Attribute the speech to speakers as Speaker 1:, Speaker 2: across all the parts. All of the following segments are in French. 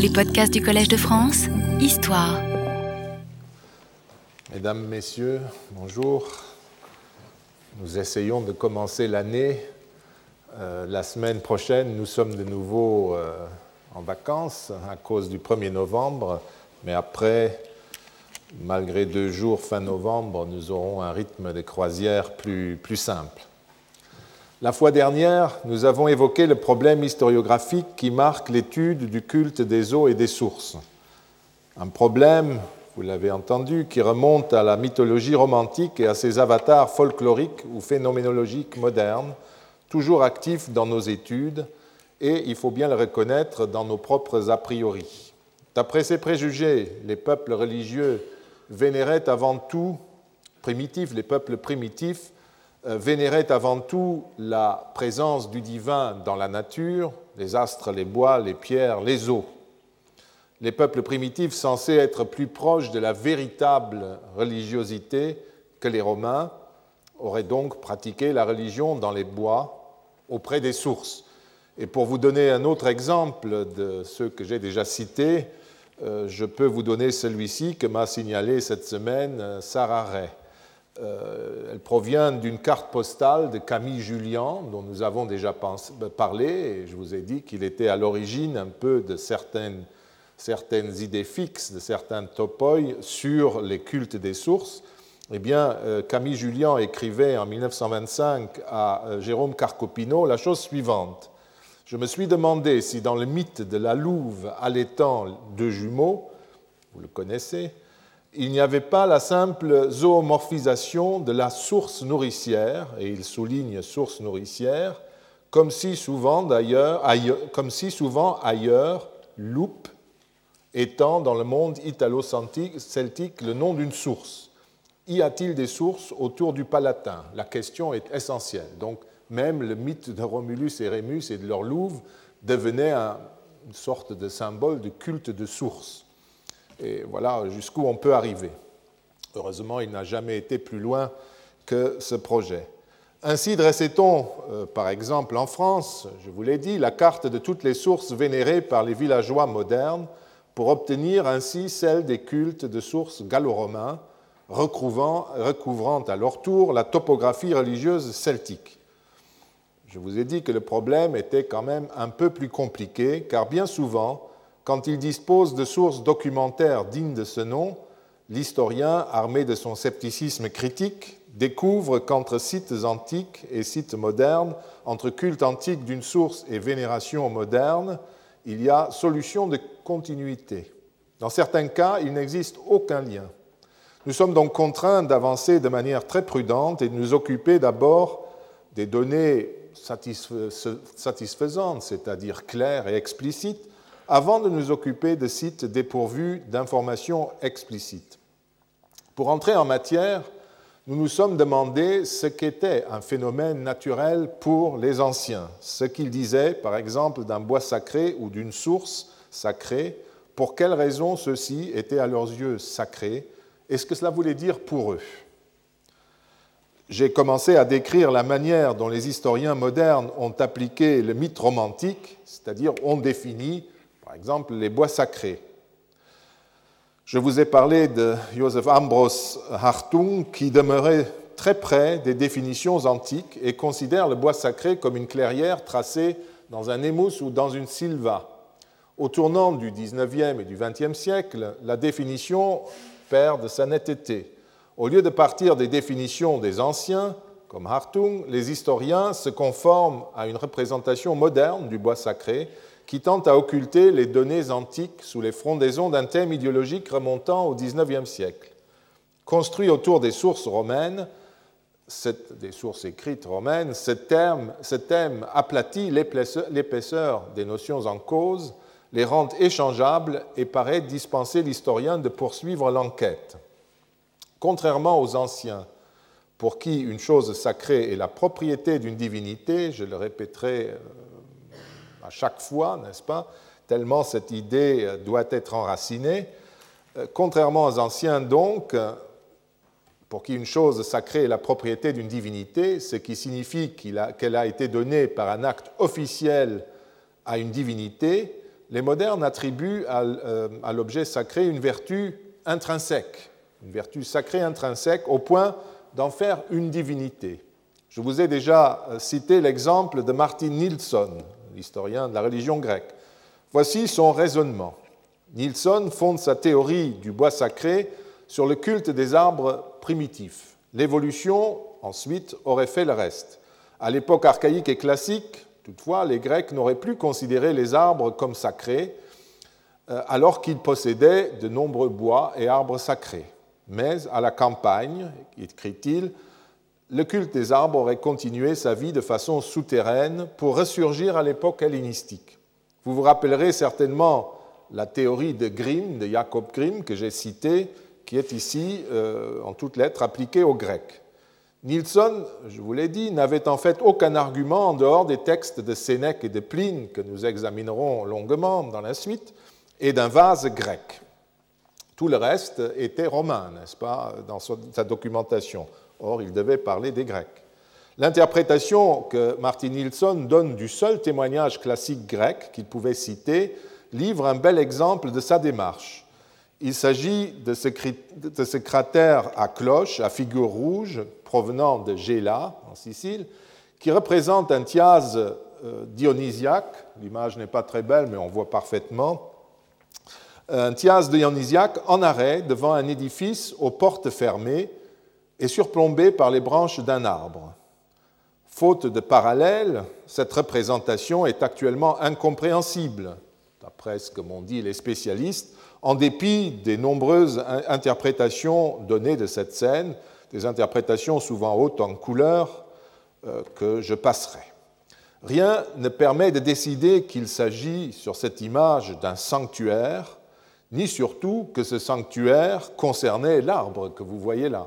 Speaker 1: Les podcasts du Collège de France, Histoire.
Speaker 2: Mesdames, Messieurs, bonjour. Nous essayons de commencer l'année. Euh, la semaine prochaine, nous sommes de nouveau euh, en vacances à cause du 1er novembre, mais après, malgré deux jours fin novembre, nous aurons un rythme de croisière plus, plus simple. La fois dernière, nous avons évoqué le problème historiographique qui marque l'étude du culte des eaux et des sources. Un problème, vous l'avez entendu, qui remonte à la mythologie romantique et à ses avatars folkloriques ou phénoménologiques modernes, toujours actifs dans nos études et, il faut bien le reconnaître, dans nos propres a priori. D'après ces préjugés, les peuples religieux vénéraient avant tout, primitifs, les peuples primitifs, vénérait avant tout la présence du divin dans la nature, les astres, les bois, les pierres, les eaux. Les peuples primitifs censés être plus proches de la véritable religiosité que les Romains auraient donc pratiqué la religion dans les bois auprès des sources. Et pour vous donner un autre exemple de ceux que j'ai déjà cités, euh, je peux vous donner celui-ci que m'a signalé cette semaine euh, Sarah Ray. Euh, elle provient d'une carte postale de Camille Julien, dont nous avons déjà parlé, et je vous ai dit qu'il était à l'origine un peu de certaines, idées fixes, de certains topoi sur les cultes des sources. Eh bien, euh, Camille Julien écrivait en 1925 à euh, Jérôme Carcopino la chose suivante. Je me suis demandé si dans le mythe de la louve allaitant deux jumeaux, vous le connaissez, il n'y avait pas la simple zoomorphisation de la source nourricière, et il souligne source nourricière, comme si souvent d'ailleurs, comme ailleurs, loupe étant dans le monde italo-celtique le nom d'une source. Y a-t-il des sources autour du Palatin? La question est essentielle. Donc, même le mythe de Romulus et Rémus et de leur louve devenait une sorte de symbole de culte de source. Et voilà jusqu'où on peut arriver. Heureusement, il n'a jamais été plus loin que ce projet. Ainsi dressait-on, euh, par exemple en France, je vous l'ai dit, la carte de toutes les sources vénérées par les villageois modernes pour obtenir ainsi celle des cultes de sources gallo-romains, recouvrant, recouvrant à leur tour la topographie religieuse celtique. Je vous ai dit que le problème était quand même un peu plus compliqué, car bien souvent, quand il dispose de sources documentaires dignes de ce nom, l'historien, armé de son scepticisme critique, découvre qu'entre sites antiques et sites modernes, entre culte antique d'une source et vénération moderne, il y a solution de continuité. Dans certains cas, il n'existe aucun lien. Nous sommes donc contraints d'avancer de manière très prudente et de nous occuper d'abord des données satisfaisantes, c'est-à-dire claires et explicites, avant de nous occuper de sites dépourvus d'informations explicites. Pour entrer en matière, nous nous sommes demandé ce qu'était un phénomène naturel pour les anciens, ce qu'ils disaient par exemple d'un bois sacré ou d'une source sacrée, pour quelles raisons ceux-ci étaient à leurs yeux sacrés, et ce que cela voulait dire pour eux? J'ai commencé à décrire la manière dont les historiens modernes ont appliqué le mythe romantique, c'est-à-dire ont défini par exemple, les bois sacrés. Je vous ai parlé de Joseph Ambros Hartung qui demeurait très près des définitions antiques et considère le bois sacré comme une clairière tracée dans un émousse ou dans une silva. Au tournant du 19e et du 20e siècle, la définition perd de sa netteté. Au lieu de partir des définitions des anciens, comme Hartung, les historiens se conforment à une représentation moderne du bois sacré qui tente à occulter les données antiques sous les frondaisons d'un thème idéologique remontant au XIXe siècle. Construit autour des sources romaines, des sources écrites romaines, ce thème, ce thème aplatit l'épaisseur des notions en cause, les rend échangeables et paraît dispenser l'historien de poursuivre l'enquête. Contrairement aux anciens, pour qui une chose sacrée est la propriété d'une divinité, je le répéterai euh, à chaque fois, n'est-ce pas Tellement cette idée euh, doit être enracinée. Euh, contrairement aux anciens, donc, euh, pour qui une chose sacrée est la propriété d'une divinité, ce qui signifie qu'elle a, été donnée par un acte officiel à une divinité, les modernes attribuent à, l'objet sacré une vertu intrinsèque, une vertu sacrée intrinsèque au point d'en faire une divinité. Je vous ai déjà cité l'exemple de Martin Nilsson, l'historien de la religion grecque. Voici son raisonnement. Nilsson fonde sa théorie du bois sacré sur le culte des arbres primitifs. L'évolution, ensuite, aurait fait le reste. À l'époque archaïque et classique, toutefois, les Grecs n'auraient plus considéré les arbres comme sacrés, euh, alors qu'ils possédaient de nombreux bois et arbres sacrés. Mais à la campagne, écrit-il, le culte des arbres aurait continué sa vie de façon souterraine pour ressurgir à l'époque hellénistique. Vous vous rappellerez certainement la théorie de Grimm, de Jacob Grimm, que j'ai citée, qui est ici, euh, en toutes lettres, appliquée aux Grecs. Nilsson, je vous l'ai dit, n'avait en fait aucun argument en dehors des textes de Sénèque et de Pline, que nous examinerons longuement dans la suite, et d'un vase grec. Tout le reste était romain, n'est-ce pas, dans sa documentation. Or, il devait parler des Grecs. L'interprétation que Martin Nilsson donne du seul témoignage classique grec qu'il pouvait citer livre un bel exemple de sa démarche. Il s'agit de, ce cratère à cloche, à figure rouge, provenant de Gela, en Sicile, qui représente un thiase euh, dionysiaque. L'image n'est pas très belle, mais on voit parfaitement. Un thiase dionysiaque en arrêt devant un édifice aux portes fermées et surplombé par les branches d'un arbre. Faute de parallèle, cette représentation est actuellement incompréhensible d'après ce que m'ont dit les spécialistes, en dépit des nombreuses interprétations données de cette scène, des interprétations souvent hautes en couleur euh, que je passerai. Rien ne permet de décider qu'il s'agit sur cette image d'un sanctuaire, ni surtout que ce sanctuaire concernait l'arbre que vous voyez là.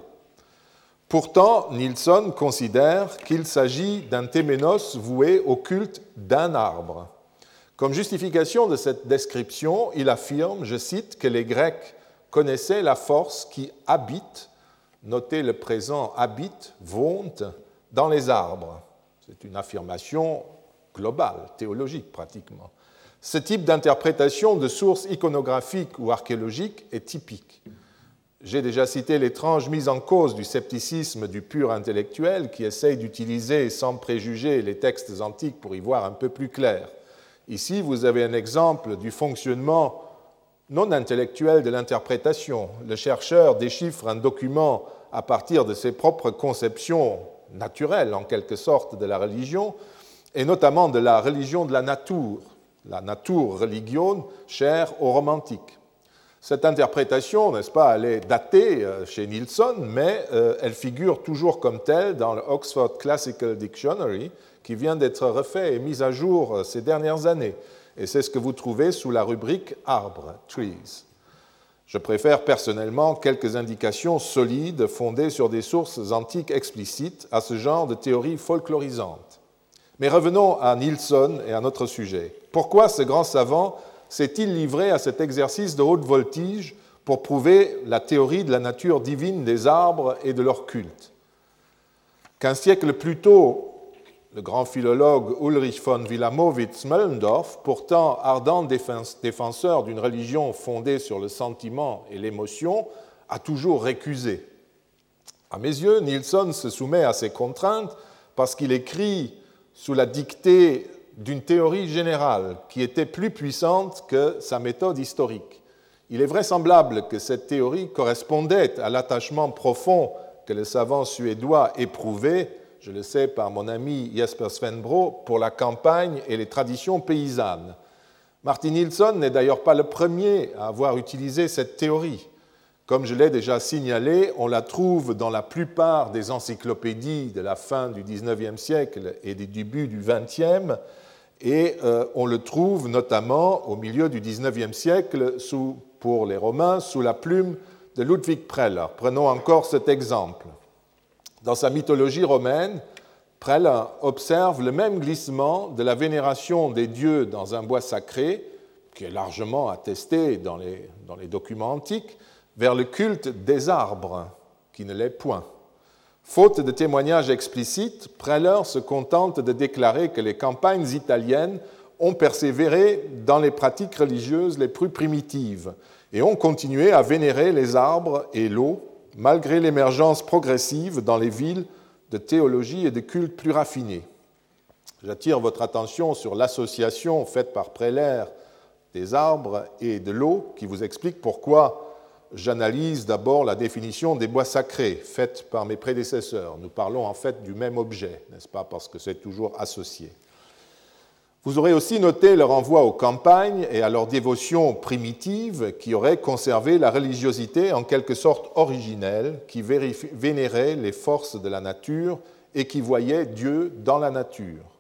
Speaker 2: Pourtant, Nilsson considère qu'il s'agit d'un téménos voué au culte d'un arbre. Comme justification de cette description, il affirme, je cite, que les Grecs connaissaient la force qui habite, notez le présent habite, vonte, dans les arbres. C'est une affirmation globale, théologique pratiquement. Ce type d'interprétation de sources iconographiques ou archéologiques est typique. J'ai déjà cité l'étrange mise en cause du scepticisme du pur intellectuel qui essaye d'utiliser sans préjuger les textes antiques pour y voir un peu plus clair. Ici, vous avez un exemple du fonctionnement non intellectuel de l'interprétation. Le chercheur déchiffre un document à partir de ses propres conceptions naturelles, en quelque sorte, de la religion, et notamment de la religion de la nature, la nature religion chère aux romantiques. Cette interprétation, n'est-ce pas, elle est datée euh, chez Nilsson, mais euh, elle figure toujours comme telle dans le Oxford Classical Dictionary, qui vient d'être refait et mis à jour euh, ces dernières années. Et c'est ce que vous trouvez sous la rubrique arbres, trees. Je préfère personnellement quelques indications solides fondées sur des sources antiques explicites à ce genre de théorie folklorisante. Mais revenons à Nilsson et à notre sujet. Pourquoi ce grand savant s'est-il livré à cet exercice de haute voltige pour prouver la théorie de la nature divine des arbres et de leur culte Qu'un siècle plus tôt, le grand philologue Ulrich von Wilamowitz-Möllendorf, pourtant ardent défenseur d'une religion fondée sur le sentiment et l'émotion, a toujours récusé. À mes yeux, Nilsson se soumet à ces contraintes parce qu'il écrit sous la dictée d'une théorie générale qui était plus puissante que sa méthode historique. Il est vraisemblable que cette théorie correspondait à l'attachement profond que le savant suédois éprouvait je le sais par mon ami Jesper Svenbro, pour la campagne et les traditions paysannes. Martin Nilsson n'est d'ailleurs pas le premier à avoir utilisé cette théorie. Comme je l'ai déjà signalé, on la trouve dans la plupart des encyclopédies de la fin du XIXe siècle et des débuts du XXe, et euh, on le trouve notamment au milieu du XIXe siècle pour les Romains sous la plume de Ludwig Preller. Prenons encore cet exemple. Dans sa mythologie romaine, Prel observe le même glissement de la vénération des dieux dans un bois sacré, qui est largement attesté dans les documents antiques, vers le culte des arbres, qui ne l'est point. Faute de témoignages explicites, Preller se contente de déclarer que les campagnes italiennes ont persévéré dans les pratiques religieuses les plus primitives et ont continué à vénérer les arbres et l'eau malgré l'émergence progressive dans les villes de théologie et de cultes plus raffinés. J'attire votre attention sur l'association faite par Prélaire des arbres et de l'eau qui vous explique pourquoi j'analyse d'abord la définition des bois sacrés faite par mes prédécesseurs. Nous parlons en fait du même objet, n'est-ce pas, parce que c'est toujours associé. Vous aurez aussi noté le renvoi aux campagnes et à leur dévotion primitive qui aurait conservé la religiosité en quelque sorte originelle, qui vénérait les forces de la nature et qui voyait Dieu dans la nature.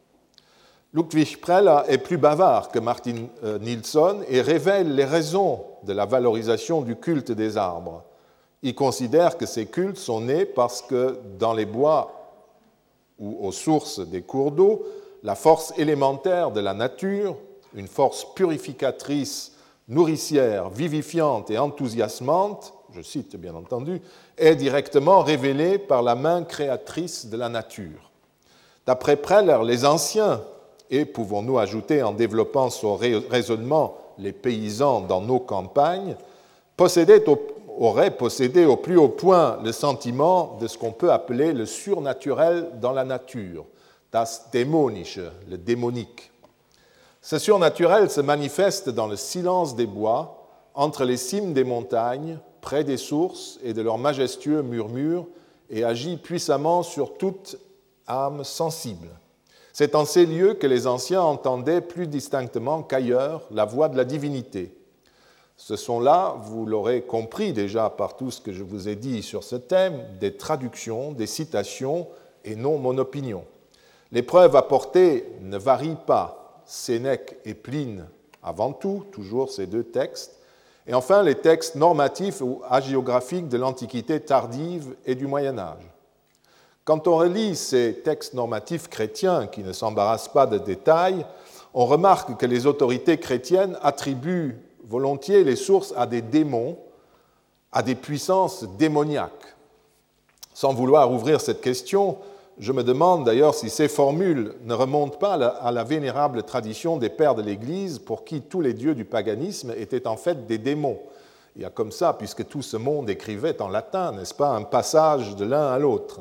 Speaker 2: Ludwig Preller est plus bavard que Martin euh, Nilsson et révèle les raisons de la valorisation du culte des arbres. Il considère que ces cultes sont nés parce que dans les bois ou aux sources des cours d'eau, la force élémentaire de la nature, une force purificatrice, nourricière, vivifiante et enthousiasmante, je cite bien entendu, est directement révélée par la main créatrice de la nature. D'après Preller, les anciens et pouvons-nous ajouter en développant son raisonnement les paysans dans nos campagnes, possédaient auraient possédé au plus haut point le sentiment de ce qu'on peut appeler le surnaturel dans la nature, das Dämonische, le démonique. Ce surnaturel se manifeste dans le silence des bois, entre les cimes des montagnes, près des sources et de leurs majestueux murmures, et agit puissamment sur toute âme sensible. C'est en ces lieux que les anciens entendaient plus distinctement qu'ailleurs la voix de la divinité. Ce sont là, vous l'aurez compris déjà par tout ce que je vous ai dit sur ce thème, des traductions, des citations et non mon opinion. Les preuves apportées ne varient pas. Sénèque et Pline avant tout, toujours ces deux textes. Et enfin, les textes normatifs ou hagiographiques de l'Antiquité tardive et du Moyen Âge. Quand on relit ces textes normatifs chrétiens qui ne s'embarrassent pas de détails, on remarque que les autorités chrétiennes attribuent volontiers les sources à des démons, à des puissances démoniaques. Sans vouloir ouvrir cette question, je me demande d'ailleurs si ces formules ne remontent pas à la vénérable tradition des pères de l'Église pour qui tous les dieux du paganisme étaient en fait des démons. Il y a comme ça, puisque tout ce monde écrivait en latin, n'est-ce pas, un passage de l'un à l'autre.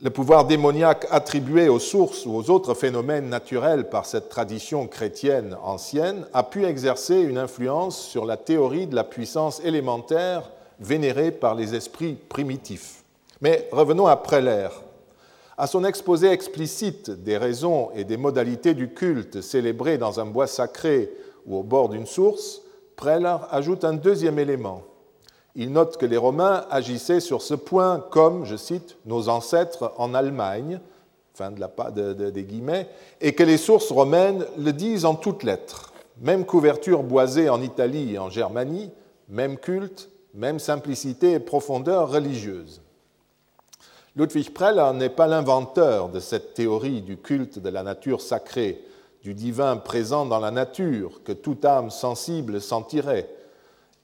Speaker 2: Le pouvoir démoniaque attribué aux sources ou aux autres phénomènes naturels par cette tradition chrétienne ancienne a pu exercer une influence sur la théorie de la puissance élémentaire vénérée par les esprits primitifs. Mais revenons à Preller. À son exposé explicite des raisons et des modalités du culte célébré dans un bois sacré ou au bord d'une source, Preller ajoute un deuxième élément il note que les Romains agissaient sur ce point comme, je cite, nos ancêtres en Allemagne, fin de la, des guillemets, et que les sources romaines le disent en toutes lettres. Même couverture boisée en Italie et en Germanie, même culte, même simplicité et profondeur religieuse. Ludwig Preller n'est pas l'inventeur de cette théorie du culte de la nature sacrée, du divin présent dans la nature que toute âme sensible sentirait,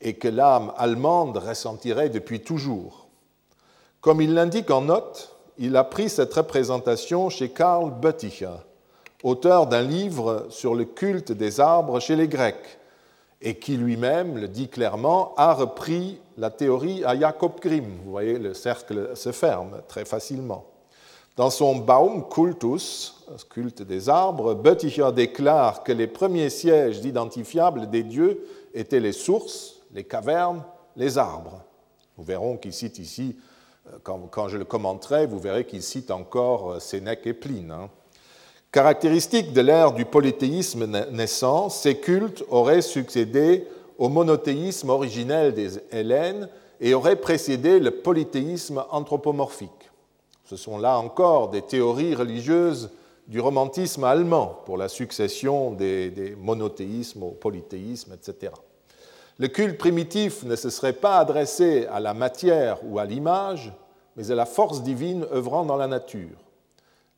Speaker 2: et que l'âme allemande ressentirait depuis toujours. Comme il l'indique en note, il a pris cette représentation chez Karl Bötticher, auteur d'un livre sur le culte des arbres chez les Grecs, et qui lui-même, le dit clairement, a repris la théorie à Jacob Grimm. Vous voyez, le cercle se ferme très facilement. Dans son Baumkultus, culte des arbres, Bötticher déclare que les premiers sièges identifiables des dieux étaient les sources, les cavernes, les arbres. Nous verrons qu'il cite ici, euh, quand, je le commenterai, vous verrez qu'il cite encore euh, Sénèque et Pline. Hein. Caractéristique de l'ère du polythéisme naissant, ces cultes auraient succédé au monothéisme originel des Hélènes et auraient précédé le polythéisme anthropomorphique. Ce sont là encore des théories religieuses du romantisme allemand pour la succession des, des monothéismes au polythéisme, etc. Le culte primitif ne se serait pas adressé à la matière ou à l'image, mais à la force divine œuvrant dans la nature.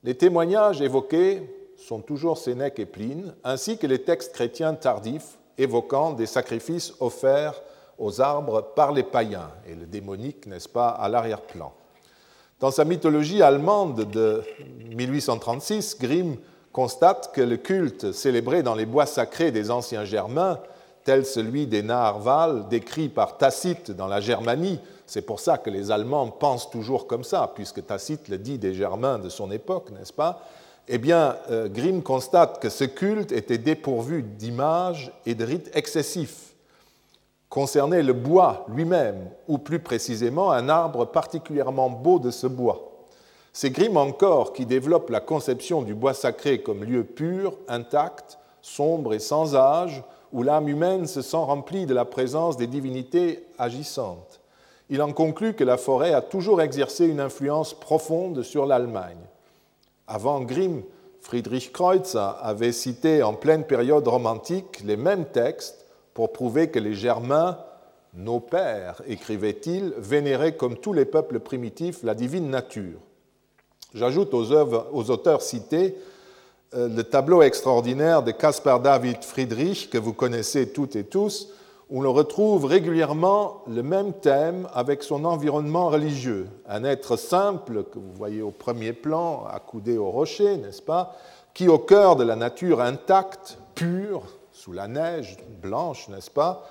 Speaker 2: Les témoignages évoqués sont toujours Sénèque et Pline, ainsi que les textes chrétiens tardifs évoquant des sacrifices offerts aux arbres par les païens, et le démonique, n'est-ce pas, à l'arrière-plan. Dans sa mythologie allemande de 1836, Grimm constate que le culte célébré dans les bois sacrés des anciens Germains, tel celui des Naharval, décrit par Tacite dans la Germanie, c'est pour ça que les Allemands pensent toujours comme ça, puisque Tacite le dit des Germains de son époque, n'est-ce pas? Eh bien, euh, Grimm constate que ce culte était dépourvu d'images et de rites excessifs, concernait le bois lui-même, ou plus précisément un arbre particulièrement beau de ce bois. C'est Grimm encore qui développe la conception du bois sacré comme lieu pur, intact, sombre et sans âge, où l'âme humaine se sent remplie de la présence des divinités agissantes il en conclut que la forêt a toujours exercé une influence profonde sur l'Allemagne. Avant Grimm, Friedrich Kreutzer avait cité en pleine période romantique les mêmes textes pour prouver que les Germains, nos pères, écrivait-il, vénéraient comme tous les peuples primitifs la divine nature. J'ajoute aux, aux auteurs cités le tableau extraordinaire de Caspar David Friedrich, que vous connaissez toutes et tous, où l'on retrouve régulièrement le même thème avec son environnement religieux. Un être simple, que vous voyez au premier plan, accoudé au rocher, n'est-ce pas, qui au cœur de la nature intacte, pure, sous la neige blanche, n'est-ce pas,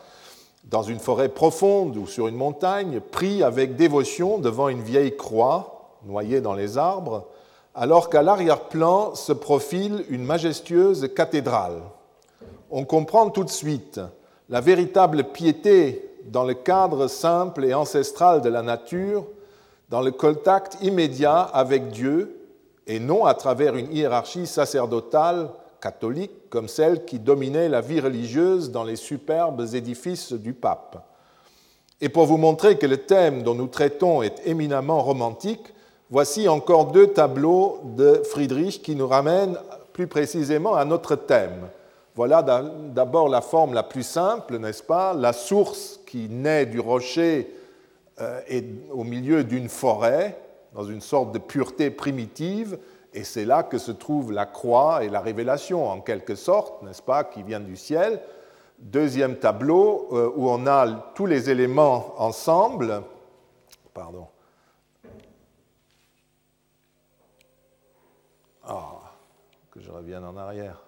Speaker 2: dans une forêt profonde ou sur une montagne, prie avec dévotion devant une vieille croix noyée dans les arbres, alors qu'à l'arrière-plan se profile une majestueuse cathédrale. On comprend tout de suite la véritable piété dans le cadre simple et ancestral de la nature, dans le contact immédiat avec Dieu, et non à travers une hiérarchie sacerdotale catholique comme celle qui dominait la vie religieuse dans les superbes édifices du pape. Et pour vous montrer que le thème dont nous traitons est éminemment romantique, voici encore deux tableaux de Friedrich qui nous ramènent plus précisément à notre thème, voilà d'abord la forme la plus simple, n'est-ce pas? La source qui naît du rocher euh, est au milieu d'une forêt, dans une sorte de pureté primitive, et c'est là que se trouve la croix et la révélation, en quelque sorte, n'est-ce pas, qui vient du ciel. Deuxième tableau, euh, où on a tous les éléments ensemble. Pardon. Je revienne en arrière.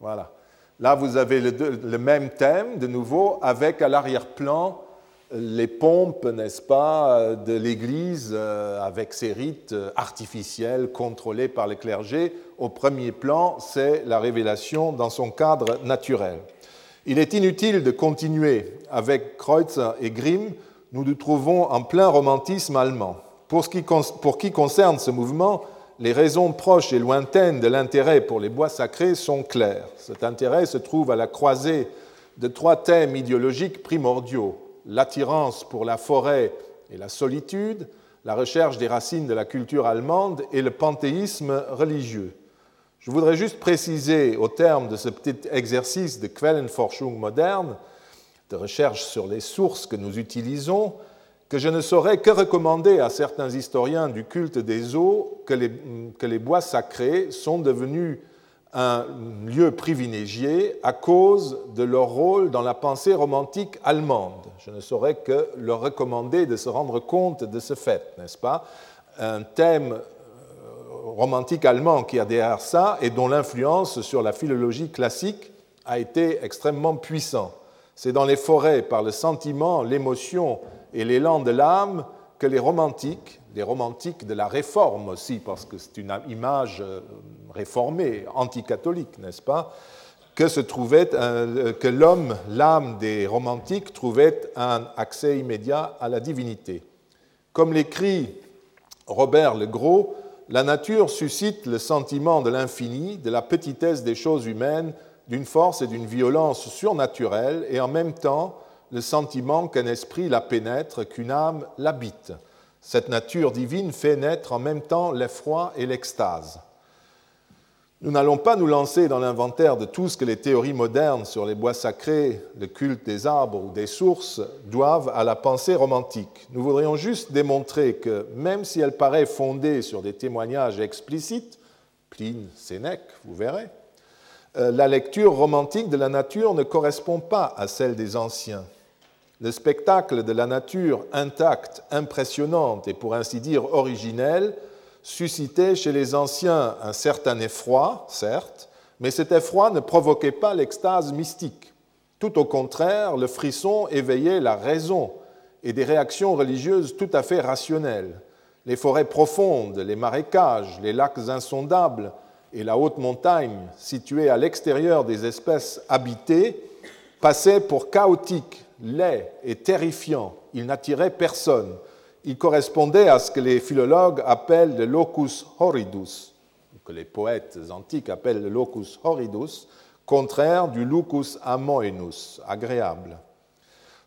Speaker 2: Voilà. Là, vous avez le, même thème, de nouveau, avec à l'arrière-plan les pompes, n'est-ce pas, de l'Église, euh, avec ses rites artificiels contrôlés par le clergé. Au premier plan, c'est la révélation dans son cadre naturel. Il est inutile de continuer avec Kreutzer et Grimm, nous nous trouvons en plein romantisme allemand. Pour ce pour qui concerne ce mouvement, les raisons proches et lointaines de l'intérêt pour les bois sacrés sont claires. Cet intérêt se trouve à la croisée de trois thèmes idéologiques primordiaux l'attirance pour la forêt et la solitude, la recherche des racines de la culture allemande et le panthéisme religieux. Je voudrais juste préciser, au terme de ce petit exercice de Quellenforschung moderne, de recherche sur les sources que nous utilisons, que je ne saurais que recommander à certains historiens du culte des eaux que les, bois sacrés sont devenus un lieu privilégié à cause de leur rôle dans la pensée romantique allemande. Je ne saurais que leur recommander de se rendre compte de ce fait, n'est-ce pas? Un thème euh, romantique allemand qui a derrière ça et dont l'influence sur la philologie classique a été extrêmement puissant. C'est dans les forêts, par le sentiment, l'émotion et l'élan de l'âme que les romantiques, les romantiques de la réforme aussi, parce que c'est une image euh, réformée, anticatholique, n'est-ce pas, que, se euh, que l'homme, l'âme des romantiques, trouvait un accès immédiat à la divinité. Comme l'écrit Robert le Gros, la nature suscite le sentiment de l'infini, de la petitesse des choses humaines, d'une force et d'une violence surnaturelles, et en même temps le sentiment qu'un esprit la pénètre, qu'une âme l'habite. Cette nature divine fait naître en même temps l'effroi et l'extase. Nous n'allons pas nous lancer dans l'inventaire de tout ce que les théories modernes sur les bois sacrés, le culte des arbres ou des sources doivent à la pensée romantique. Nous voudrions juste démontrer que même si elle paraît fondée sur des témoignages explicites, Pline, Sénèque, vous verrez, euh, la lecture romantique de la nature ne correspond pas à celle des anciens. Le spectacle de la nature intacte, impressionnante et pour ainsi dire originelle suscitait chez les anciens un certain effroi, certes, mais cet effroi ne provoquait pas l'extase mystique. Tout au contraire, le frisson éveillait la raison et des réactions religieuses tout à fait rationnelles. Les forêts profondes, les marécages, les lacs insondables et la haute montagne située à l'extérieur des espèces habitées passaient pour chaotiques, laids et terrifiants. Ils n'attiraient personne il correspondait à ce que les philologues appellent le locus horridus, que les poètes antiques appellent le locus horridus, contraire du lucus amoenus, agréable.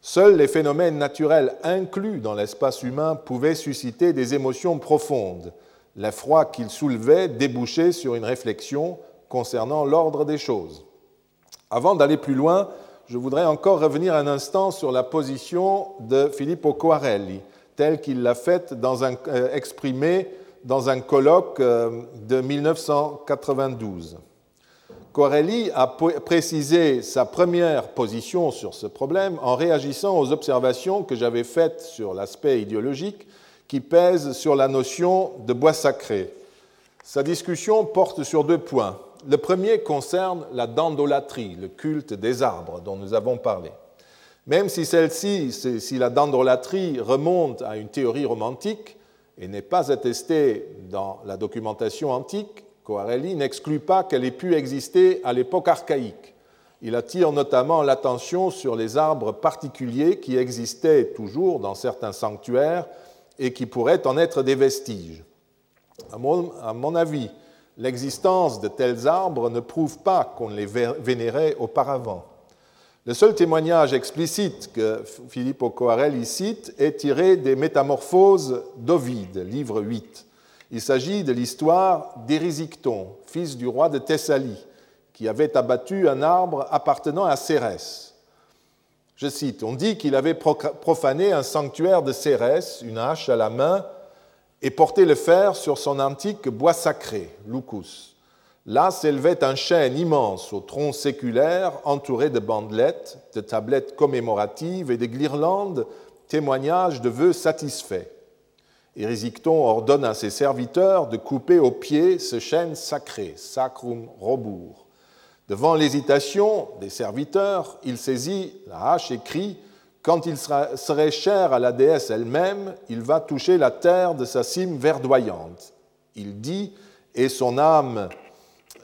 Speaker 2: Seuls les phénomènes naturels inclus dans l'espace humain pouvaient susciter des émotions profondes. L'effroi qu'ils soulevaient débouchait sur une réflexion concernant l'ordre des choses. Avant d'aller plus loin, je voudrais encore revenir un instant sur la position de Filippo Coarelli, telle qu'il l'a faite euh, exprimée dans un colloque euh, de 1992. Corelli a précisé sa première position sur ce problème en réagissant aux observations que j'avais faites sur l'aspect idéologique qui pèse sur la notion de bois sacré. Sa discussion porte sur deux points. Le premier concerne la dandolatrie, le culte des arbres dont nous avons parlé. Même si celle-ci, si la dendrolatrie remonte à une théorie romantique et n'est pas attestée dans la documentation antique, Coarelli n'exclut pas qu'elle ait pu exister à l'époque archaïque. Il attire notamment l'attention sur les arbres particuliers qui existaient toujours dans certains sanctuaires et qui pourraient en être des vestiges. À mon avis, l'existence de tels arbres ne prouve pas qu'on les vénérait auparavant. Le seul témoignage explicite que Philippe Coarel cite est tiré des Métamorphoses d'Ovide, livre 8. Il s'agit de l'histoire d'Érisicton, fils du roi de Thessalie, qui avait abattu un arbre appartenant à Cérès. Je cite, on dit qu'il avait profané un sanctuaire de Cérès, une hache à la main, et porté le fer sur son antique bois sacré, Lucus. Là s'élevait un chêne immense au tronc séculaire entouré de bandelettes, de tablettes commémoratives et de guirlandes, témoignages de vœux satisfaits. Érisicton ordonne à ses serviteurs de couper au pied ce chêne sacré, sacrum robur. Devant l'hésitation des serviteurs, il saisit la hache et crie Quand il serait cher à la déesse elle-même, il va toucher la terre de sa cime verdoyante. Il dit Et son âme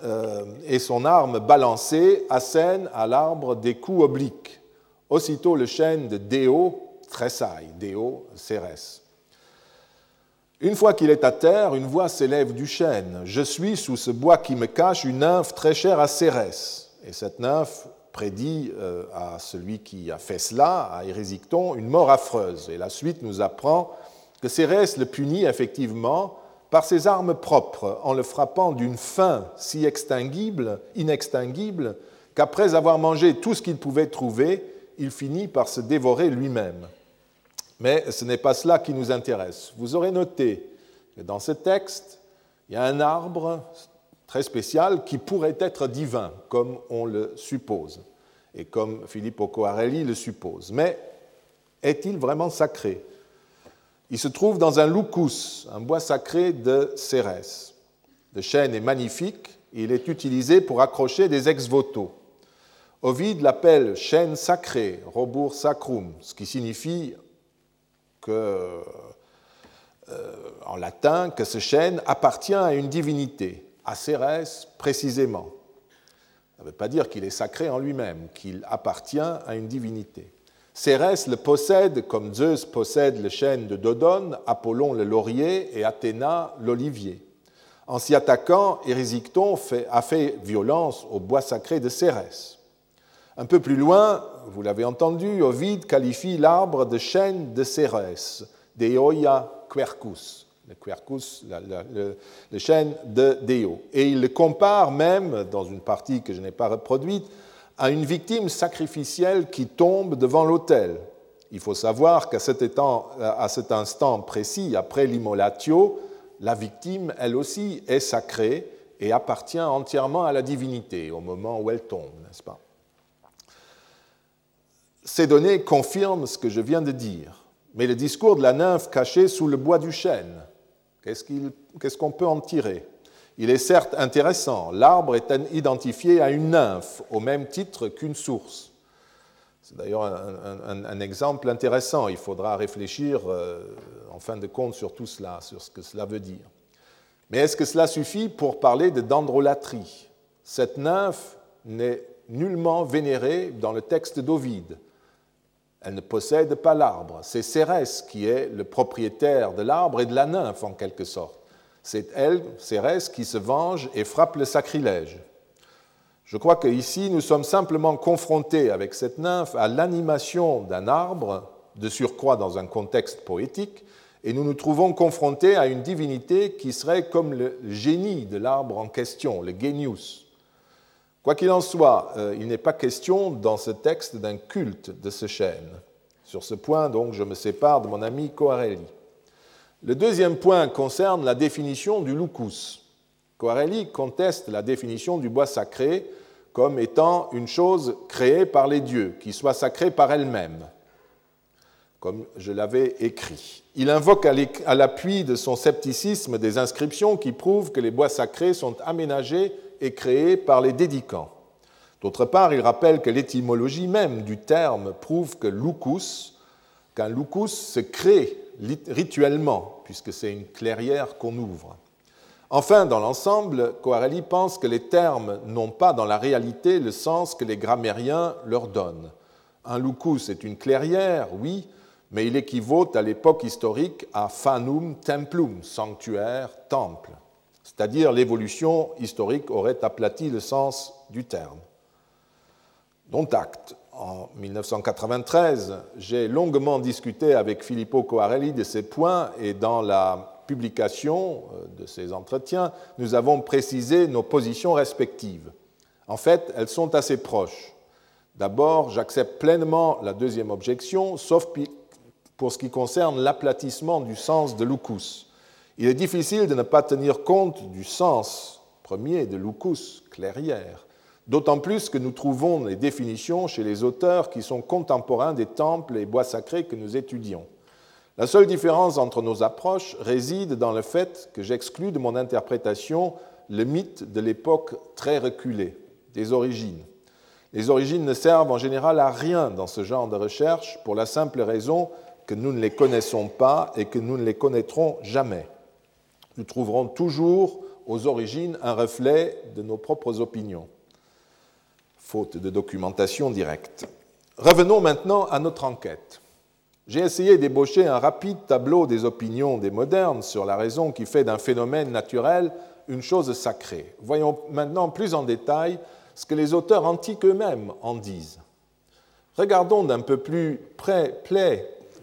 Speaker 2: euh, et son arme balancée assène à l'arbre des coups obliques. Aussitôt le chêne de Déo tressaille, Déo Cérès. Une fois qu'il est à terre, une voix s'élève du chêne. Je suis sous ce bois qui me cache une nymphe très chère à Cérès. Et cette nymphe prédit euh, à celui qui a fait cela, à Érésicton, une mort affreuse. Et la suite nous apprend que Cérès le punit effectivement par ses armes propres, en le frappant d'une faim si extinguible, inextinguible, qu'après avoir mangé tout ce qu'il pouvait trouver, il finit par se dévorer lui-même. Mais ce n'est pas cela qui nous intéresse. Vous aurez noté que dans ce texte, il y a un arbre très spécial qui pourrait être divin, comme on le suppose, et comme Filippo Coarelli le suppose. Mais est-il vraiment sacré? Il se trouve dans un loucous, un bois sacré de Cérès. Le chêne est magnifique il est utilisé pour accrocher des ex-voto. Ovide l'appelle chêne sacré, robur sacrum, ce qui signifie que, euh, en latin que ce chêne appartient à une divinité, à Cérès précisément. Ça ne veut pas dire qu'il est sacré en lui-même, qu'il appartient à une divinité. Cérès le possède comme Zeus possède le chêne de Dodone, Apollon le laurier et Athéna l'olivier. En s'y attaquant, Érésicton a fait violence au bois sacré de Cérès. Un peu plus loin, vous l'avez entendu, Ovide qualifie l'arbre de chêne de Cérès, Deoia quercus, le quercus, le, le chêne de Deo. Et il le compare même, dans une partie que je n'ai pas reproduite, à une victime sacrificielle qui tombe devant l'autel. Il faut savoir qu'à cet, cet, instant précis, après l'immolatio, la victime, elle aussi, est sacrée et appartient entièrement à la divinité au moment où elle tombe, n'est-ce pas? Ces données confirment ce que je viens de dire, mais le discours de la nymphe cachée sous le bois du chêne, Qu'est-ce qu'on peut en tirer? Il est certes intéressant. L'arbre est identifié à une nymphe, au même titre qu'une source. C'est d'ailleurs un, exemple intéressant. Il faudra réfléchir euh, en fin de compte sur tout cela, sur ce que cela veut dire. Mais est-ce que cela suffit pour parler de dendrolatrie? Cette nymphe n'est nullement vénérée dans le texte d'Ovide. Elle ne possède pas l'arbre. C'est Cérès qui est le propriétaire de l'arbre et de la nymphe en quelque sorte. C'est elle, Cérès, qui se venge et frappe le sacrilège. Je crois qu'ici, nous sommes simplement confrontés avec cette nymphe à l'animation d'un arbre, de surcroît dans un contexte poétique, et nous nous trouvons confrontés à une divinité qui serait comme le génie de l'arbre en question, le genius. Quoi qu'il en soit, euh, il n'est pas question dans ce texte d'un culte de ce chêne. Sur ce point, donc, je me sépare de mon ami Coarelli. Le deuxième point concerne la définition du lucus. Coarelli conteste la définition du bois sacré comme étant une chose créée par les dieux, qui soit sacrée par elle-même, comme je l'avais écrit. Il invoque à l'appui de son scepticisme des inscriptions qui prouvent que les bois sacrés sont aménagés et créés par les dédicants. D'autre part, il rappelle que l'étymologie même du terme prouve que lucus, qu'un lucus se crée rituellement, puisque c'est une clairière qu'on ouvre. Enfin, dans l'ensemble, Coarelli pense que les termes n'ont pas dans la réalité le sens que les grammairiens leur donnent. Un lucus est une clairière, oui, mais il équivaut à l'époque historique à fanum templum, sanctuaire, temple. C'est-à-dire l'évolution historique aurait aplati le sens du terme. Dont acte. En 1993, j'ai longuement discuté avec Filippo Coarelli de ces points et dans la publication euh, de ces entretiens, nous avons précisé nos positions respectives. En fait, elles sont assez proches. D'abord, j'accepte pleinement la deuxième objection, sauf pour ce qui concerne l'aplatissement du sens de lucus. Il est difficile de ne pas tenir compte du sens premier de lucus, clairière, d'autant plus que nous trouvons les définitions chez les auteurs qui sont contemporains des temples et bois sacrés que nous étudions. La seule différence entre nos approches réside dans le fait que j'exclus de mon interprétation le mythe de l'époque très reculée, des origines. Les origines ne servent en général à rien dans ce genre de recherche pour la simple raison que nous ne les connaissons pas et que nous ne les connaîtrons jamais. Nous trouverons toujours aux origines un reflet de nos propres opinions, faute de documentation directe. Revenons maintenant à notre enquête. J'ai essayé d'ébaucher un rapide tableau des opinions des modernes sur la raison qui fait d'un phénomène naturel une chose sacrée. Voyons maintenant plus en détail ce que les auteurs antiques eux-mêmes en disent. Regardons d'un peu plus près,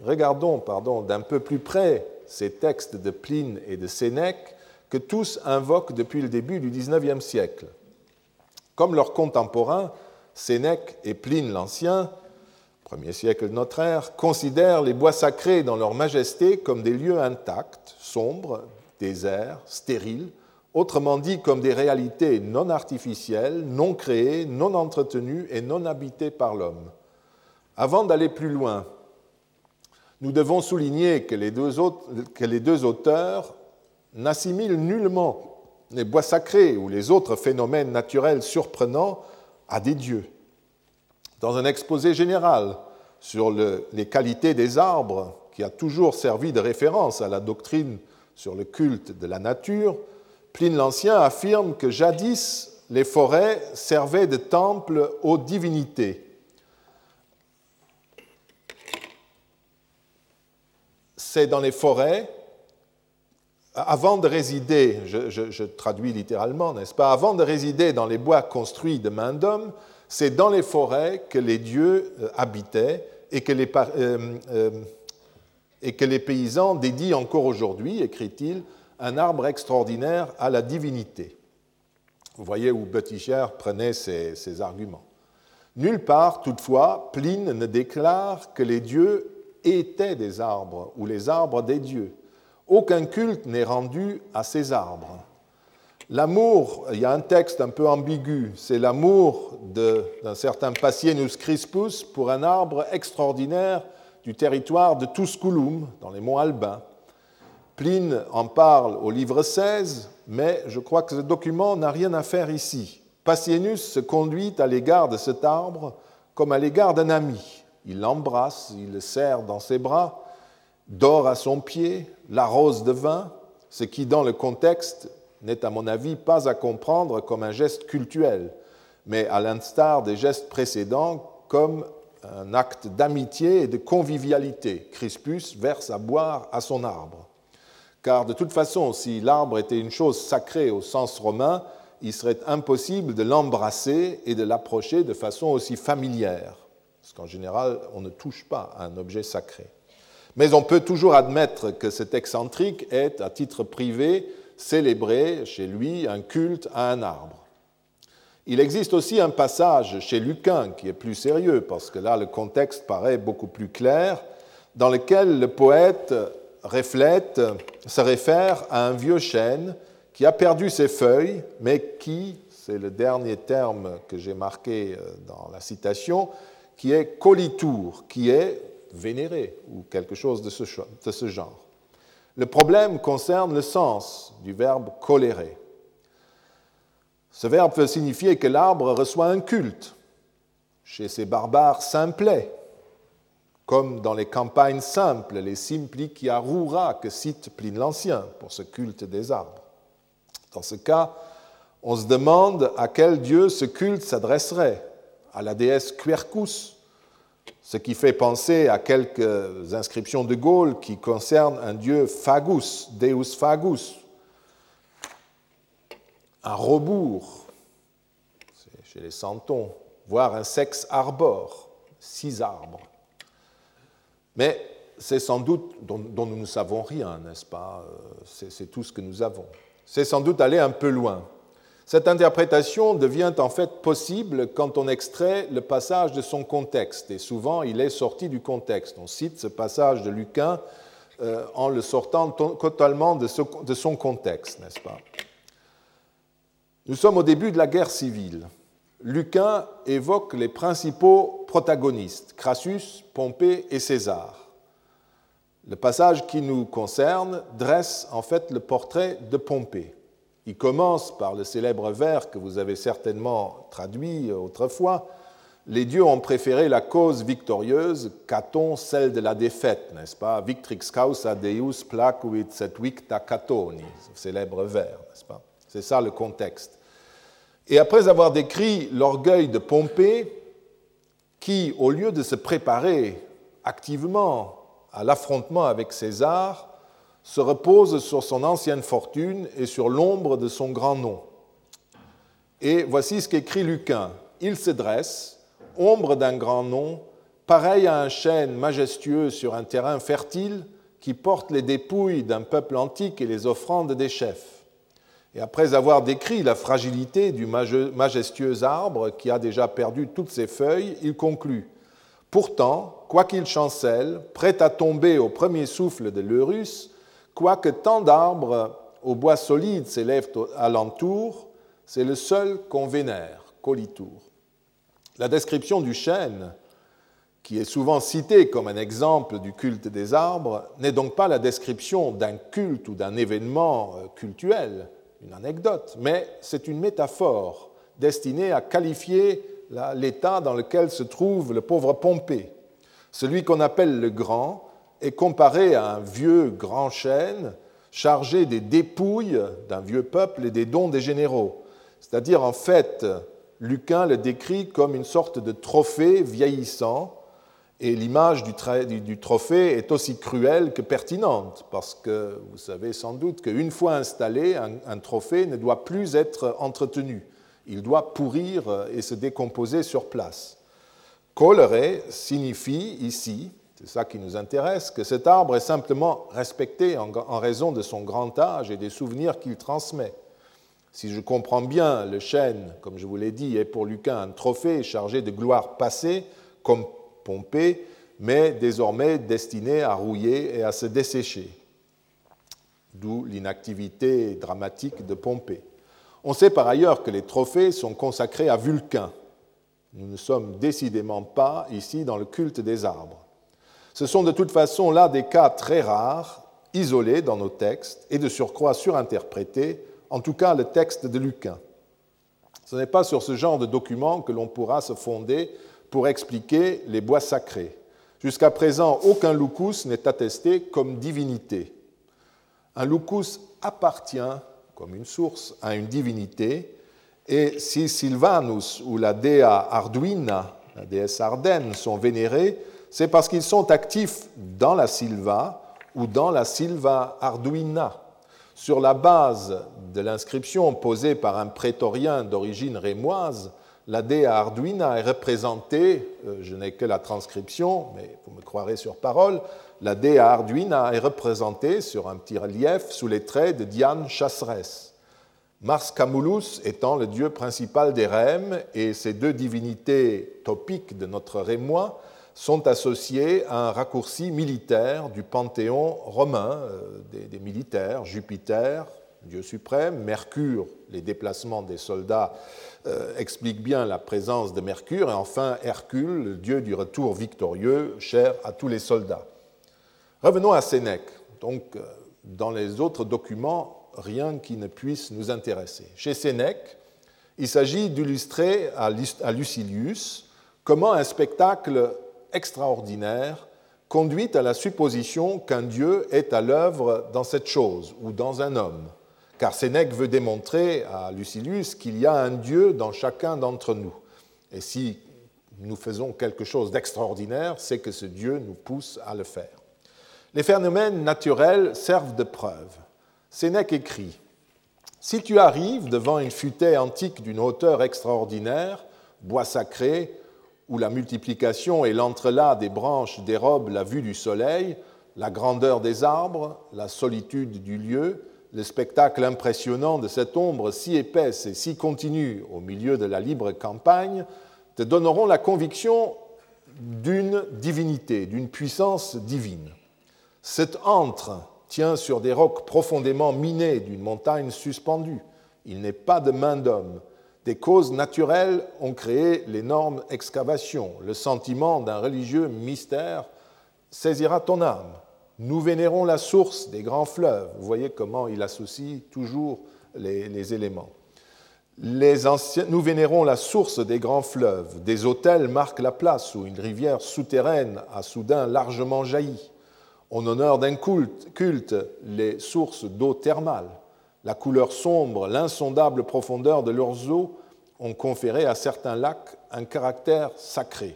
Speaker 2: regardons pardon, d'un peu plus près ces textes de Pline et de Sénèque que tous invoquent depuis le début du XIXe siècle. Comme leurs contemporains, Sénèque et Pline l'Ancien premier siècle de notre ère, considèrent les bois sacrés dans leur majesté comme des lieux intacts, sombres, déserts, stériles, autrement dit comme des réalités non artificielles, non créées, non entretenues et non habitées par l'homme. Avant d'aller plus loin, nous devons souligner que les deux, auteurs n'assimilent nullement les bois sacrés ou les autres phénomènes naturels surprenants à des dieux dans un exposé général sur les qualités des arbres, qui a toujours servi de référence à la doctrine sur le culte de la nature, Pline l'Ancien affirme que jadis les forêts servaient de temple aux divinités. C'est dans les forêts, avant de résider, je, traduis littéralement, n'est-ce pas, avant de résider dans les bois construits de main d'homme, c'est dans les forêts que les dieux euh, habitaient et que les, euh, euh, et que les paysans dédient encore aujourd'hui, écrit-il, un arbre extraordinaire à la divinité. Vous voyez où Bötticher prenait ces, ces arguments. Nulle part, toutefois, Pline ne déclare que les dieux étaient des arbres ou les arbres des dieux. Aucun culte n'est rendu à ces arbres. L'amour, il y a un texte un peu ambigu, c'est l'amour d'un certain Pacienus crispus pour un arbre extraordinaire du territoire de Tusculum, dans les monts Albins. Pline en parle au livre 16, mais je crois que ce document n'a rien à faire ici. Passienus se conduit à l'égard de cet arbre comme à l'égard d'un ami. Il l'embrasse, il le serre dans ses bras, dort à son pied, l'arrose de vin, ce qui, dans le contexte, n'est à mon avis pas à comprendre comme un geste cultuel, mais à l'instar des gestes précédents, comme un acte d'amitié et de convivialité. Crispus verse à boire à son arbre. Car de toute façon, si l'arbre était une chose sacrée au sens romain, il serait impossible de l'embrasser et de l'approcher de façon aussi familière, parce qu'en général, on ne touche pas à un objet sacré. Mais on peut toujours admettre que cet excentrique est, à titre privé, célébré chez lui un culte à un arbre. Il existe aussi un passage chez Lucain qui est plus sérieux, parce que là le contexte paraît beaucoup plus clair, dans lequel le poète reflète, se réfère à un vieux chêne qui a perdu ses feuilles, mais qui, c'est le dernier terme que j'ai marqué euh, dans la citation, qui est colitour, qui est vénéré, ou quelque chose de ce, genre. Le problème concerne le sens du verbe colérer. Ce verbe peut signifier que l'arbre reçoit un culte chez ces barbares simplets, comme dans les campagnes simples, les simplicia que cite Pline l'Ancien pour ce culte des arbres. Dans ce cas, on se demande à quel dieu ce culte s'adresserait, à la déesse Quercus, ce qui fait penser à quelques inscriptions de Gaulle qui concernent un dieu Fagus, Deus Fagus, un rebours, chez les santons, voire un sexe arbore, six arbres. Mais c'est sans doute, dont, nous ne savons rien, n'est-ce pas? Euh, C'est tout ce que nous avons. C'est sans doute aller un peu loin. Cette interprétation devient en fait possible quand on extrait le passage de son contexte, et souvent il est sorti du contexte. On cite ce passage de Lucain euh, en le sortant totalement de son contexte, n'est-ce pas? Nous sommes au début de la guerre civile. Lucain évoque les principaux protagonistes, Crassus, Pompée et César. Le passage qui nous concerne dresse en fait le portrait de Pompée. Il commence par le célèbre vers que vous avez certainement traduit autrefois. Les dieux ont préféré la cause victorieuse qu'à-t-on celle de la défaite, n'est-ce pas? Victrix causa Deus placuit set victa catoni, célèbre vers, n'est-ce pas? C'est ça le contexte. Et après avoir décrit l'orgueil de Pompée, qui, au lieu de se préparer activement à l'affrontement avec César, se repose sur son ancienne fortune et sur l'ombre de son grand nom. Et voici ce qu'écrit Lucain. Il se dresse, ombre d'un grand nom, pareil à un chêne majestueux sur un terrain fertile qui porte les dépouilles d'un peuple antique et les offrandes des chefs. Et après avoir décrit la fragilité du majestueux arbre qui a déjà perdu toutes ses feuilles, il conclut Pourtant, quoiqu'il chancelle, prêt à tomber au premier souffle de l'Eurus, quoique tant d'arbres au bois solide s'élèvent alentour, c'est le seul qu'on vénère, Colitour. La description du chêne, qui est souvent citée comme un exemple du culte des arbres, n'est donc pas la description d'un culte ou d'un événement euh, cultuel, une anecdote, mais c'est une métaphore destinée à qualifier l'état dans lequel se trouve le pauvre Pompée. Celui qu'on appelle le grand est comparé à un vieux grand chêne chargé des dépouilles d'un vieux peuple et des dons des généraux. C'est-à-dire, en fait, Lucain le décrit comme une sorte de trophée vieillissant et l'image du, trophée est aussi cruelle que pertinente, parce que vous savez sans doute qu'une fois installé, un, trophée ne doit plus être entretenu. Il doit pourrir et se décomposer sur place. Colere signifie ici, c'est ça qui nous intéresse, que cet arbre est simplement respecté en, raison de son grand âge et des souvenirs qu'il transmet. Si je comprends bien, le chêne, comme je vous l'ai dit, est pour Lucain un trophée chargé de gloire passée, comme Pompée, mais désormais destiné à rouiller et à se dessécher, d'où l'inactivité dramatique de Pompée. On sait par ailleurs que les trophées sont consacrés à Vulcain. Nous ne sommes décidément pas ici dans le culte des arbres. Ce sont de toute façon là des cas très rares isolé dans nos textes et de surcroît surinterprété, en tout cas le texte de Lucain. Ce n'est pas sur ce genre de document que l'on pourra se fonder pour expliquer les bois sacrés. Jusqu'à présent, aucun lucus n'est attesté comme divinité. Un lucus appartient, comme une source, à une divinité, et si Sylvanus ou la dea Arduina, la déesse Ardennes, sont vénérés, c'est parce qu'ils sont actifs dans la Silva ou dans la Silva Arduina. Sur la base de l'inscription posée par un prétorien d'origine rémoise, la dea Arduina est représentée, euh, je n'ai que la transcription, mais vous me croirez sur parole, la dea Arduina est représentée sur un petit relief sous les traits de Diane chasseresse. Mars Camulus étant le dieu principal des Rèmes et ces deux divinités topiques de notre rémois sont associées à un raccourci militaire du panthéon romain euh, des, militaires, Jupiter, Dieu suprême, Mercure, les déplacements des soldats euh, expliquent bien la présence de Mercure, et enfin Hercule, le dieu du retour victorieux, cher à tous les soldats. Revenons à Sénèque. Donc, euh, dans les autres documents, rien qui ne puisse nous intéresser. Chez Sénèque, il s'agit d'illustrer à Lucilius comment un spectacle extraordinaire conduit à la supposition qu'un Dieu est à l'œuvre dans cette chose ou dans un homme car Sénèque veut démontrer à Lucilius qu'il y a un Dieu dans chacun d'entre nous. Et si nous faisons quelque chose d'extraordinaire, c'est que ce Dieu nous pousse à le faire. Les phénomènes naturels servent de preuve. Sénèque écrit Si tu arrives devant une futaie antique d'une hauteur extraordinaire, bois sacré, où la multiplication et l'entrelac des branches dérobent la vue du soleil, la grandeur des arbres, la solitude du lieu, le spectacle impressionnant de cette ombre si épaisse et si continue au milieu de la libre campagne te donneront la conviction d'une divinité, d'une puissance divine. Cet antre tient sur des rocs profondément minés d'une montagne suspendue. Il n'est pas de main d'homme. Des causes naturelles ont créé l'énorme excavation. Le sentiment d'un religieux mystère saisira ton âme. Nous vénérons la source des grands fleuves. Vous voyez comment il associe toujours les, éléments. nous vénérons la source des grands fleuves. Des hôtels marquent la place où une rivière souterraine a soudain largement jailli. On honore d'un culte, culte les sources d'eau thermale. La couleur sombre, l'insondable profondeur de leurs eaux ont conféré à certains lacs un caractère sacré.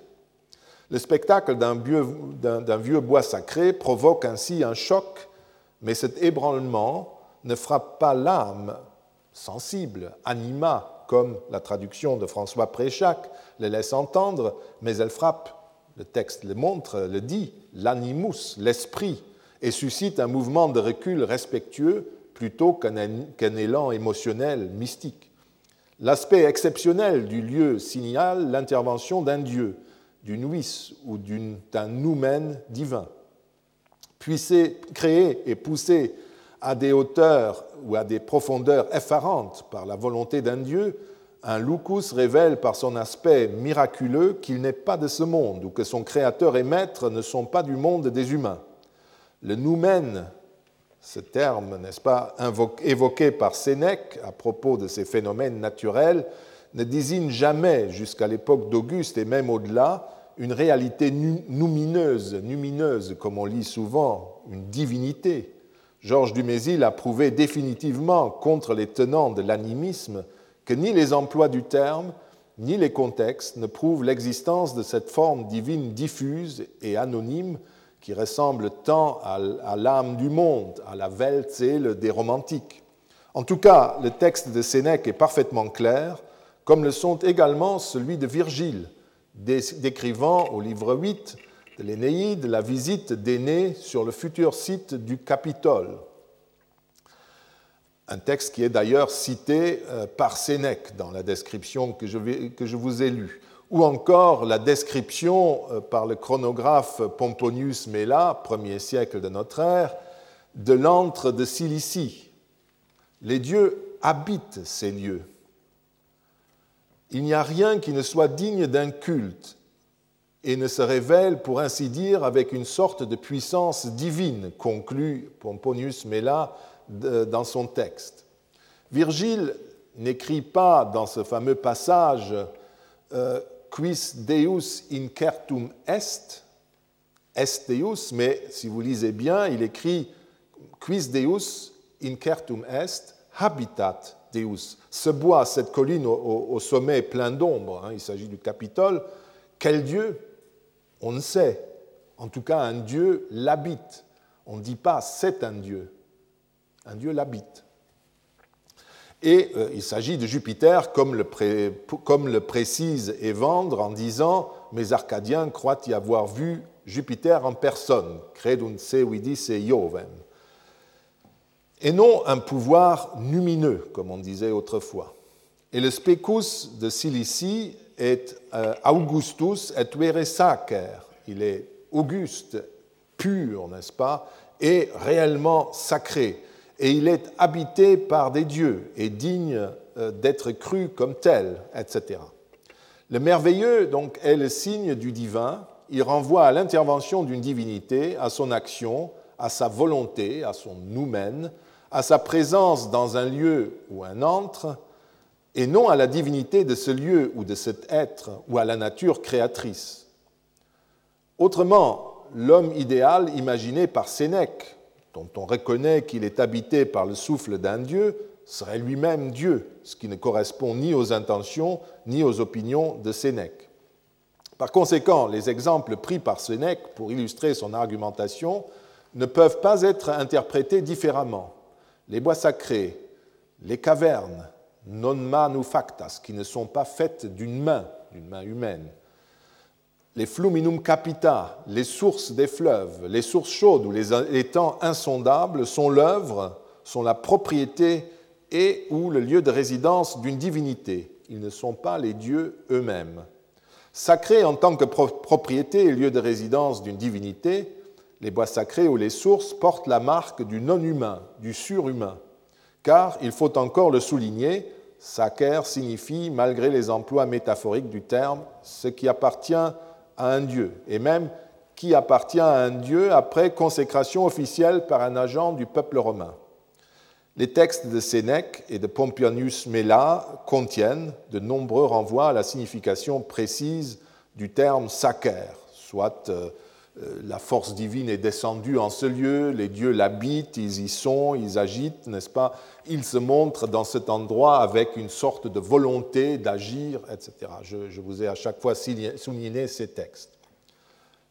Speaker 2: Le spectacle d'un vieux, bois sacré provoque ainsi un choc, mais cet ébranlement ne frappe pas l'âme sensible, anima, comme la traduction de François Préchac le laisse entendre, mais elle frappe, le texte le montre, le dit, l'animus, l'esprit, et suscite un mouvement de recul respectueux plutôt qu'un élan émotionnel mystique. L'aspect exceptionnel du lieu signale l'intervention d'un Dieu, du nuis ou d'un noumen divin. Puissé, créé et poussé à des hauteurs ou à des profondeurs effarantes par la volonté d'un Dieu, un lucus révèle par son aspect miraculeux qu'il n'est pas de ce monde ou que son créateur et maître ne sont pas du monde des humains. Le noumen, ce terme, n'est-ce pas, évoqué par Sénèque à propos de ces phénomènes naturels, ne désigne jamais, jusqu'à l'époque d'Auguste et même au-delà, une réalité lumineuse, comme on lit souvent, une divinité. Georges Dumézil a prouvé définitivement contre les tenants de l'animisme que ni les emplois du terme, ni les contextes ne prouvent l'existence de cette forme divine diffuse et anonyme qui ressemble tant à l'âme du monde, à la Weltzelle des romantiques. En tout cas, le texte de Sénèque est parfaitement clair, comme le sont également celui de Virgile, décrivant au livre 8 de l'Énéide la visite d'Énée sur le futur site du Capitole. Un texte qui est d'ailleurs cité euh, par Sénèque dans la description que je, que je vous ai lue. Ou encore la description euh, par le chronographe Pomponius Mela, premier siècle de notre ère, de l'antre de Cilicie. Les dieux habitent ces lieux il n'y a rien qui ne soit digne d'un culte. et ne se révèle, pour ainsi dire, avec une sorte de puissance divine, conclut Pomponius Mela dans son texte. Virgile n'écrit pas dans ce fameux passage euh, Quis Deus incertum est, est Deus, mais si vous lisez bien, il écrit Quis Deus incertum est, habitat Deus. Ce bois, cette colline au, sommet plein d'ombre, hein, il s'agit du Capitole, quel Dieu? On ne sait. En tout cas, un Dieu l'habite. On ne dit pas c'est un Dieu. Un Dieu l'habite. Et euh, il s'agit de Jupiter, comme le, précise Évandre en disant Mes Arcadiens croient y avoir vu Jupiter en personne, credunt se vidisse Iovem. Et non un pouvoir lumineux, comme on disait autrefois. Et le specus de Cilicie est euh, Augustus et vere sacer. Il est auguste, pur, n'est-ce pas, et réellement sacré et il est habité par des dieux et digne euh, d'être cru comme tel, etc. Le merveilleux donc est le signe du divin, il renvoie à l'intervention d'une divinité, à son action, à sa volonté, à son noumen, à sa présence dans un lieu ou un antre, et non à la divinité de ce lieu ou de cet être ou à la nature créatrice. Autrement, l'homme idéal imaginé par Sénèque dont on reconnaît qu'il est habité par le souffle d'un Dieu, serait lui-même Dieu, ce qui ne correspond ni aux intentions ni aux opinions de Sénèque. Par conséquent, les exemples pris par Sénèque pour illustrer son argumentation ne peuvent pas être interprétés différemment. Les bois sacrés, les cavernes, non manufactas, qui ne sont pas faites d'une main, d'une main humaine, les fluminum capita, les sources des fleuves, les sources chaudes ou les étangs insondables sont l'œuvre, sont la propriété et ou le lieu de résidence d'une divinité. Ils ne sont pas les dieux eux-mêmes. Sacrés en tant que propriété et lieu de résidence d'une divinité, les bois sacrés ou les sources portent la marque du non-humain, du surhumain. Car, il faut encore le souligner, sacre signifie, malgré les emplois métaphoriques du terme, ce qui appartient à un dieu, et même qui appartient à un dieu après consécration officielle par un agent du peuple romain. Les textes de Sénèque et de Pomponius Mela contiennent de nombreux renvois à la signification précise du terme sacer, soit euh, la force divine est descendue en ce lieu, les dieux l'habitent, ils y sont, ils agitent, n'est-ce pas? Ils se montrent dans cet endroit avec une sorte de volonté d'agir, etc. Je, vous ai à chaque fois souligné ces textes.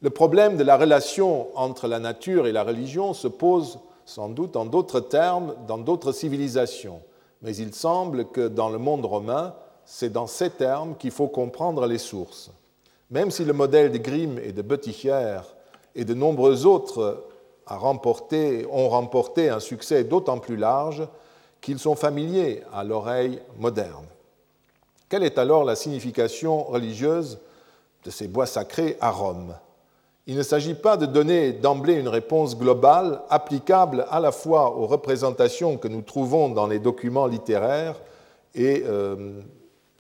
Speaker 2: Le problème de la relation entre la nature et la religion se pose sans doute en d'autres termes dans d'autres civilisations, mais il semble que dans le monde romain, c'est dans ces termes qu'il faut comprendre les sources. Même si le modèle de Grimm et de Bötticher et de nombreux autres ont remporté un succès d'autant plus large qu'ils sont familiers à l'oreille moderne. Quelle est alors la signification religieuse de ces bois sacrés à Rome? Il ne s'agit pas de donner d'emblée une réponse globale applicable à la fois aux représentations que nous trouvons dans les documents littéraires et euh,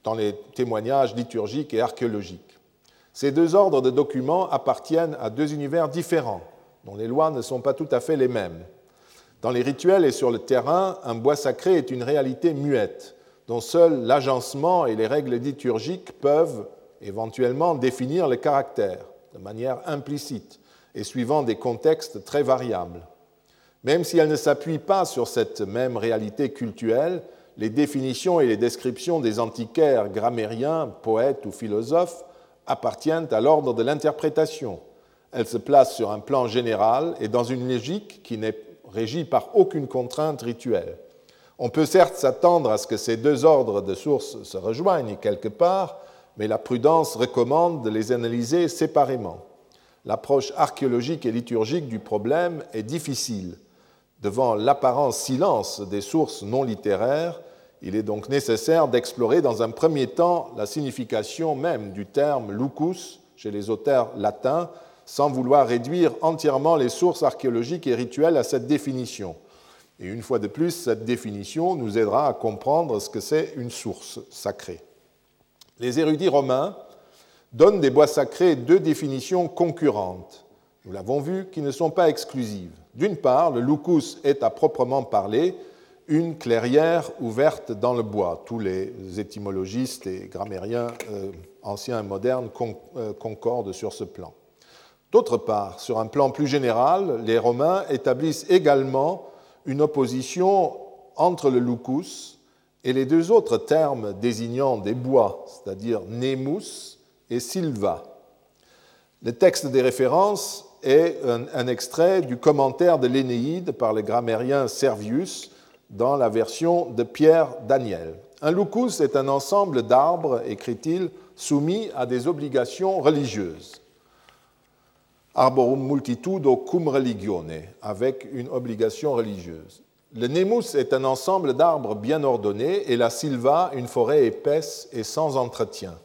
Speaker 2: dans les témoignages liturgiques et archéologiques. Ces deux ordres de documents appartiennent à deux univers différents, dont les lois ne sont pas tout à fait les mêmes. Dans les rituels et sur le terrain, un bois sacré est une réalité muette, dont seul l'agencement et les règles liturgiques peuvent éventuellement définir le caractère, de manière implicite et suivant des contextes très variables. Même si elles ne s'appuient pas sur cette même réalité cultuelle, les définitions et les descriptions des antiquaires grammairiens, poètes ou philosophes appartiennent à l'ordre de l'interprétation. Elles se placent sur un plan général et dans une logique qui n'est régie par aucune contrainte rituelle. On peut certes s'attendre à ce que ces deux ordres de sources se rejoignent quelque part, mais la prudence recommande de les analyser séparément. L'approche archéologique et liturgique du problème est difficile. Devant l'apparent silence des sources non littéraires, il est donc nécessaire d'explorer dans un premier temps la signification même du terme lucus chez les auteurs latins, sans vouloir réduire entièrement les sources archéologiques et rituelles à cette définition. Et une fois de plus, cette définition nous aidera à comprendre ce que c'est une source sacrée. Les érudits romains donne des bois sacrés deux définitions concurrentes, nous l'avons vu, qui ne sont pas exclusives. D'une part, le lucus est à proprement parler une clairière ouverte dans le bois. Tous les étymologistes et grammairiens euh, anciens et modernes euh, concordent sur ce plan. D'autre part, sur un plan plus général, les Romains établissent également une opposition entre le lucus et les deux autres termes désignant des bois, c'est-à-dire nemus et silva. Le texte des références est un, extrait du commentaire de l'Énéide par le grammairien Servius dans la version de Pierre Daniel. Un lucus est un ensemble d'arbres, écrit-il, soumis à des obligations religieuses. Arborum multitudo cum religione, avec une obligation religieuse. Le nemus est un ensemble d'arbres bien ordonnés et la silva une forêt épaisse et sans entretien.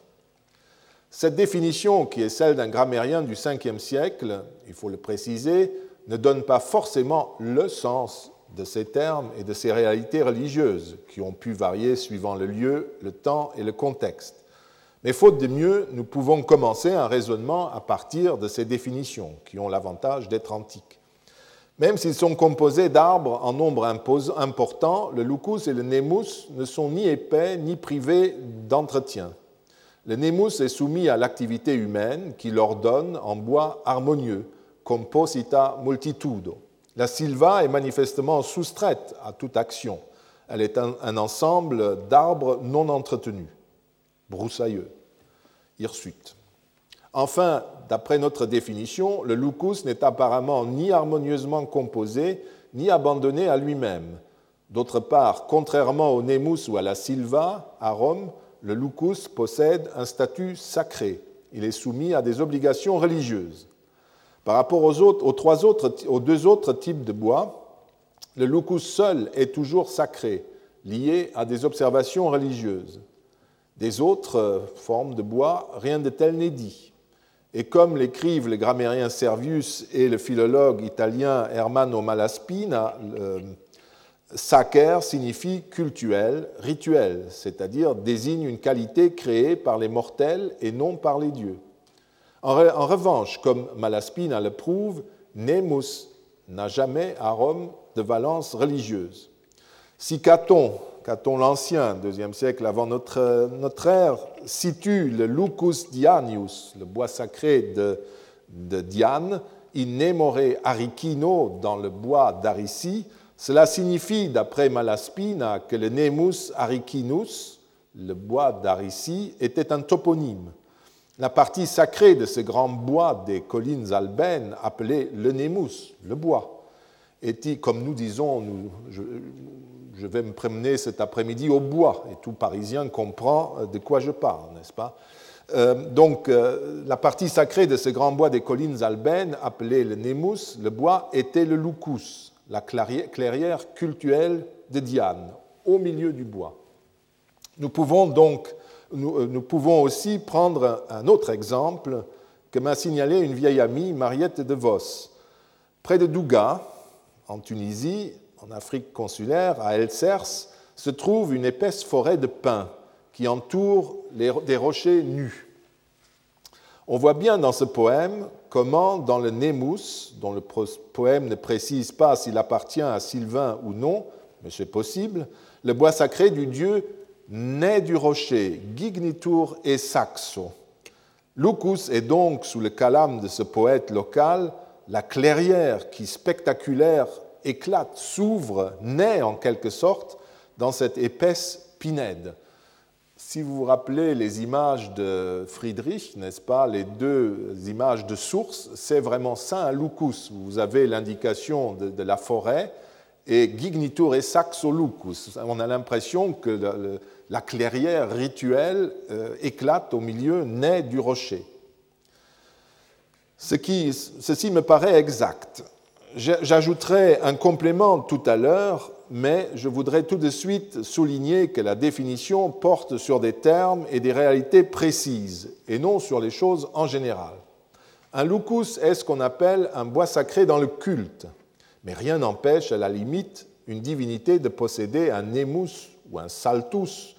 Speaker 2: Cette définition, qui est celle d'un grammairien du 5e siècle, il faut le préciser, ne donne pas forcément le sens de ces termes et de ces réalités religieuses, qui ont pu varier suivant le lieu, le temps et le contexte. Mais faute de mieux, nous pouvons commencer un raisonnement à partir de ces définitions, qui ont l'avantage d'être antiques. Même s'ils sont composés d'arbres en nombre important, le lucus et le nemus ne sont ni épais ni privés d'entretien. Le nemus est soumis à l'activité humaine qui l'ordonne en bois harmonieux, composita multitudo. La silva est manifestement soustraite à toute action. Elle est un, ensemble d'arbres non entretenus, broussailleux, hirsutes. Enfin, d'après notre définition, le lucus n'est apparemment ni harmonieusement composé, ni abandonné à lui-même. D'autre part, contrairement au nemus ou à la silva, à Rome, le lucus possède un statut sacré. Il est soumis à des obligations religieuses. Par rapport aux, deux autres types de bois, le lucus seul est toujours sacré, lié à des observations religieuses. Des autres formes de bois, rien de tel n'est dit. Et comme l'écrivent le grammairien Servius et le philologue italien Hermano Malaspina, sacer signifie cultuel, rituel, c'est-à-dire désigne une qualité créée par les mortels et non par les dieux. En, revanche, comme Malaspina le prouve, Nemus n'a jamais à Rome de valence religieuse. Si Caton, Caton l'Ancien, deuxième siècle avant notre, ère, situe le Lucus Dianius, le bois sacré de, Diane, in nemore aricino, dans le bois d'Aricie, cela signifie, d'après Malaspina, que le Nemus aricinus, le bois d'Aricie, était un toponyme. La partie sacrée de ce grand bois des collines albaines, appelé le Nemus, le bois, était, comme nous disons, je vais me promener cet après-midi au bois, et tout Parisien comprend euh, de quoi je parle, n'est-ce pas? Euh, donc, euh, la partie sacrée de ce grand bois des collines albaines, appelé le Nemus, le bois, était le Lucus, la clairière cultuelle de Diane, au milieu du bois. Nous pouvons donc, nous, pouvons aussi prendre un autre exemple que m'a signalé une vieille amie, Mariette de Vos. Près de Douga, en Tunisie, en Afrique consulaire, à El Cers, se trouve une épaisse forêt de pins qui entoure des rochers nus. On voit bien dans ce poème comment, dans le Nemus, dont le poème ne précise pas s'il appartient à Sylvain ou non, mais c'est possible, le bois sacré du dieu naît du rocher, Gignitur et Saxo. Lucus est donc, sous le calame de ce poète local, la clairière qui, spectaculaire éclate, s'ouvre, naît en quelque sorte dans cette épaisse pinède. Si vous vous rappelez les images de Friedrich, n'est-ce pas, les deux images de source, c'est vraiment ça un lucus. Vous avez l'indication de, la forêt et gignitur et saxo lucus. On a l'impression que la clairière rituelle euh, éclate au milieu, naît du rocher. Ce ceci me paraît exact. J'ajouterai un complément tout à l'heure, mais je voudrais tout de suite souligner que la définition porte sur des termes et des réalités précises, et non sur les choses en général. Un lucus est ce qu'on appelle un bois sacré dans le culte, mais rien n'empêche à la limite une divinité de posséder un nemus ou un saltus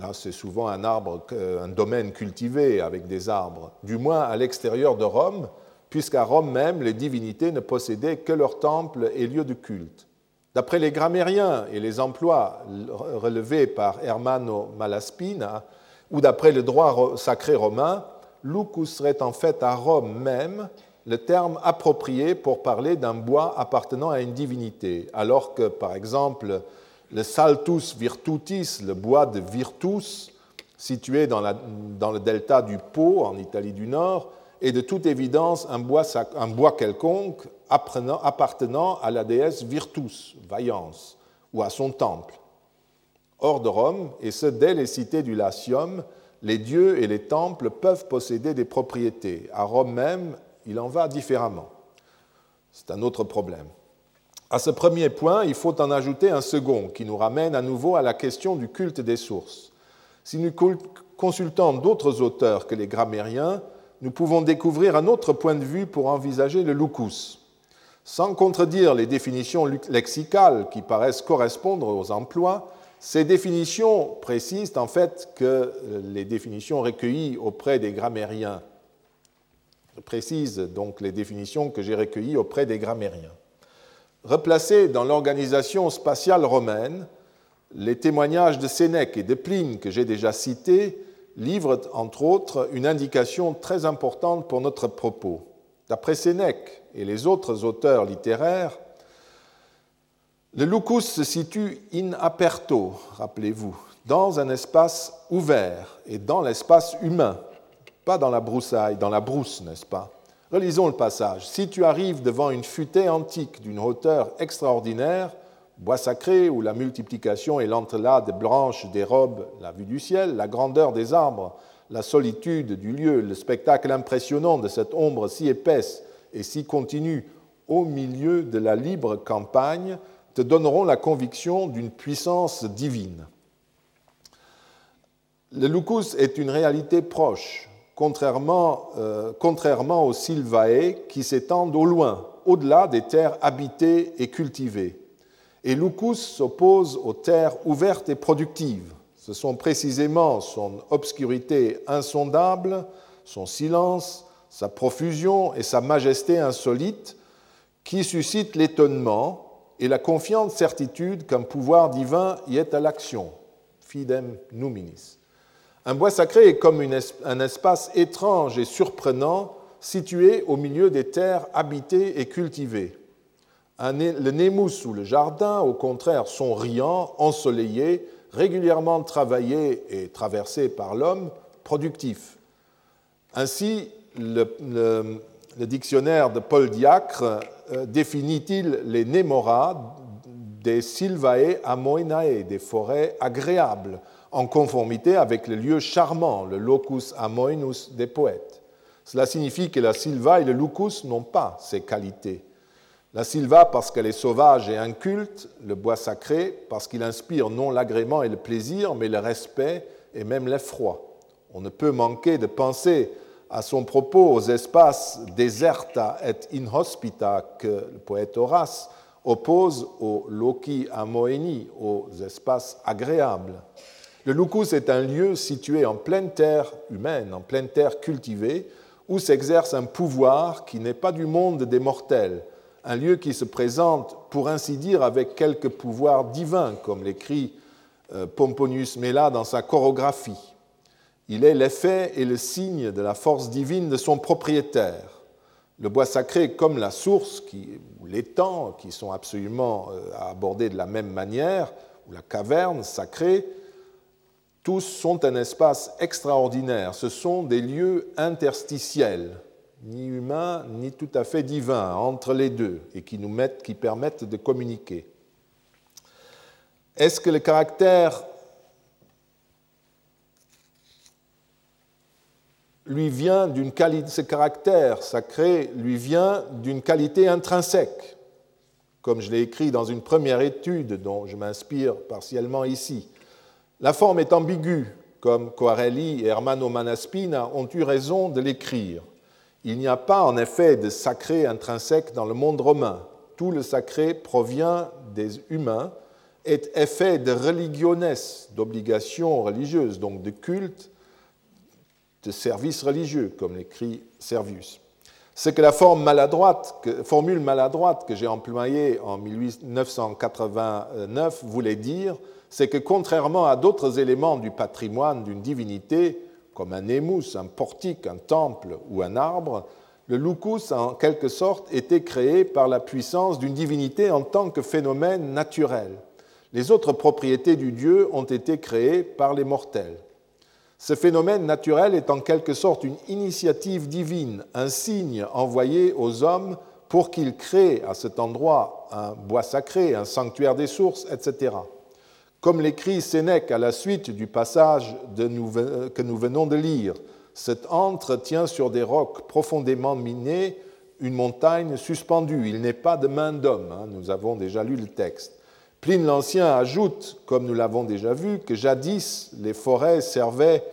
Speaker 2: là, c'est souvent un arbre, un domaine cultivé avec des arbres, du moins à l'extérieur de Rome, puisqu'à Rome même, les divinités ne possédaient que leurs temples et lieux de culte. D'après les grammairiens et les emplois relevés par Hermano Malaspina, ou d'après le droit sacré romain, lucus serait en fait à Rome même le terme approprié pour parler d'un bois appartenant à une divinité, alors que, par exemple, le Saltus Virtutis, le bois de Virtus, situé dans, le delta du Pô, en Italie du Nord, est de toute évidence un bois quelconque appartenant à la déesse Virtus, Vaillance, ou à son temple. Hors de Rome, et ce dès les cités du Latium, les dieux et les temples peuvent posséder des propriétés. À Rome même, il en va différemment. C'est un autre problème. À ce premier point, il faut en ajouter un second qui nous ramène à nouveau à la question du culte des sources. Si nous consultons d'autres auteurs que les grammairiens, nous pouvons découvrir un autre point de vue pour envisager le lucus. Sans contredire les définitions lexicales qui paraissent correspondre aux emplois, ces définitions précisent en fait que les définitions recueillies auprès des grammairiens précisent donc les définitions que j'ai recueillies auprès des grammairiens. Replacés dans l'organisation spatiale romaine, les témoignages de Sénèque et de Pline que j'ai déjà cités livrent entre autres une indication très importante pour notre propos. D'après Sénèque et les autres auteurs littéraires, le lucus se situe in aperto, rappelez-vous, dans un espace ouvert et dans l'espace humain, pas dans la broussaille, dans la brousse, n'est-ce pas? Relisons le passage. Si tu arrives devant une futaie antique d'une hauteur extraordinaire, bois sacré où la multiplication et l'entrelac des branches des robes, la vue du ciel, la grandeur des arbres, la solitude du lieu, le spectacle impressionnant de cette ombre si épaisse et si continue au milieu de la libre campagne, te donneront la conviction d'une puissance divine. Le lucus est une réalité proche, contrairement, euh, aux Silvae qui s'étendent au loin, au-delà des terres habitées et cultivées. Et Lucus s'oppose aux terres ouvertes et productives. Ce sont précisément son obscurité insondable, son silence, sa profusion et sa majesté insolite qui suscitent l'étonnement et la confiante certitude qu'un pouvoir divin y est à l'action. Fidem numinis. Un bois sacré est comme un espace étrange et surprenant situé au milieu des terres habitées et cultivées. le Némus ou le jardin, au contraire, sont riants, ensoleillés, régulièrement travaillés et traversés par l'homme, productifs. Ainsi, le, dictionnaire de Paul Diacre euh, définit-il les Némora des Silvae amoinae, des forêts agréables, en conformité avec le lieu charmant, le locus amoenus des poètes. Cela signifie que la silva et le lucus n'ont pas ces qualités. La silva parce qu'elle est sauvage et inculte, le bois sacré parce qu'il inspire non l'agrément et le plaisir, mais le respect et même l'effroi. On ne peut manquer de penser à son propos aux espaces deserta et inhospita que le poète Horace oppose aux loci amoeni, aux espaces agréables. Le Lucus est un lieu situé en pleine terre humaine, en pleine terre cultivée, où s'exerce un pouvoir qui n'est pas du monde des mortels, un lieu qui se présente, pour ainsi dire, avec quelques pouvoirs divins, comme l'écrit euh, Pomponius Mela dans sa chorographie. Il est l'effet et le signe de la force divine de son propriétaire. Le bois sacré, comme la source ou l'étang, qui sont absolument euh, abordés de la même manière, ou la caverne sacrée, tous sont un espace extraordinaire. Ce sont des lieux interstitiels, ni humains ni tout à fait divins, entre les deux, et qui nous mettent, qui permettent de communiquer. Est-ce que le caractère lui vient d'une qualité, ce caractère sacré lui vient d'une qualité intrinsèque, comme je l'ai écrit dans une première étude dont je m'inspire partiellement ici. La forme est ambiguë, comme Coarelli et Hermano Manaspina ont eu raison de l'écrire. Il n'y a pas en effet de sacré intrinsèque dans le monde romain. Tout le sacré provient des humains est effet de religiones, d'obligation religieuse, donc de culte, de service religieux, comme l'écrit Servius. C'est que la maladroite, formule maladroite que j'ai employée en 1989 voulait dire, c'est que contrairement à d'autres éléments du patrimoine d'une divinité, comme un émous, un portique, un temple ou un arbre, le lucus a en quelque sorte été créé par la puissance d'une divinité en tant que phénomène naturel. Les autres propriétés du Dieu ont été créées par les mortels. Ce phénomène naturel est en quelque sorte une initiative divine, un signe envoyé aux hommes pour qu'ils créent à cet endroit un bois sacré, un sanctuaire des sources, etc. Comme l'écrit Sénèque à la suite du passage que nous venons de lire, cet antre tient sur des rocs profondément minés une montagne suspendue. Il n'est pas de main d'homme. Hein. nous avons déjà lu le texte. Pline l'Ancien ajoute, comme nous l'avons déjà vu, que jadis les forêts servaient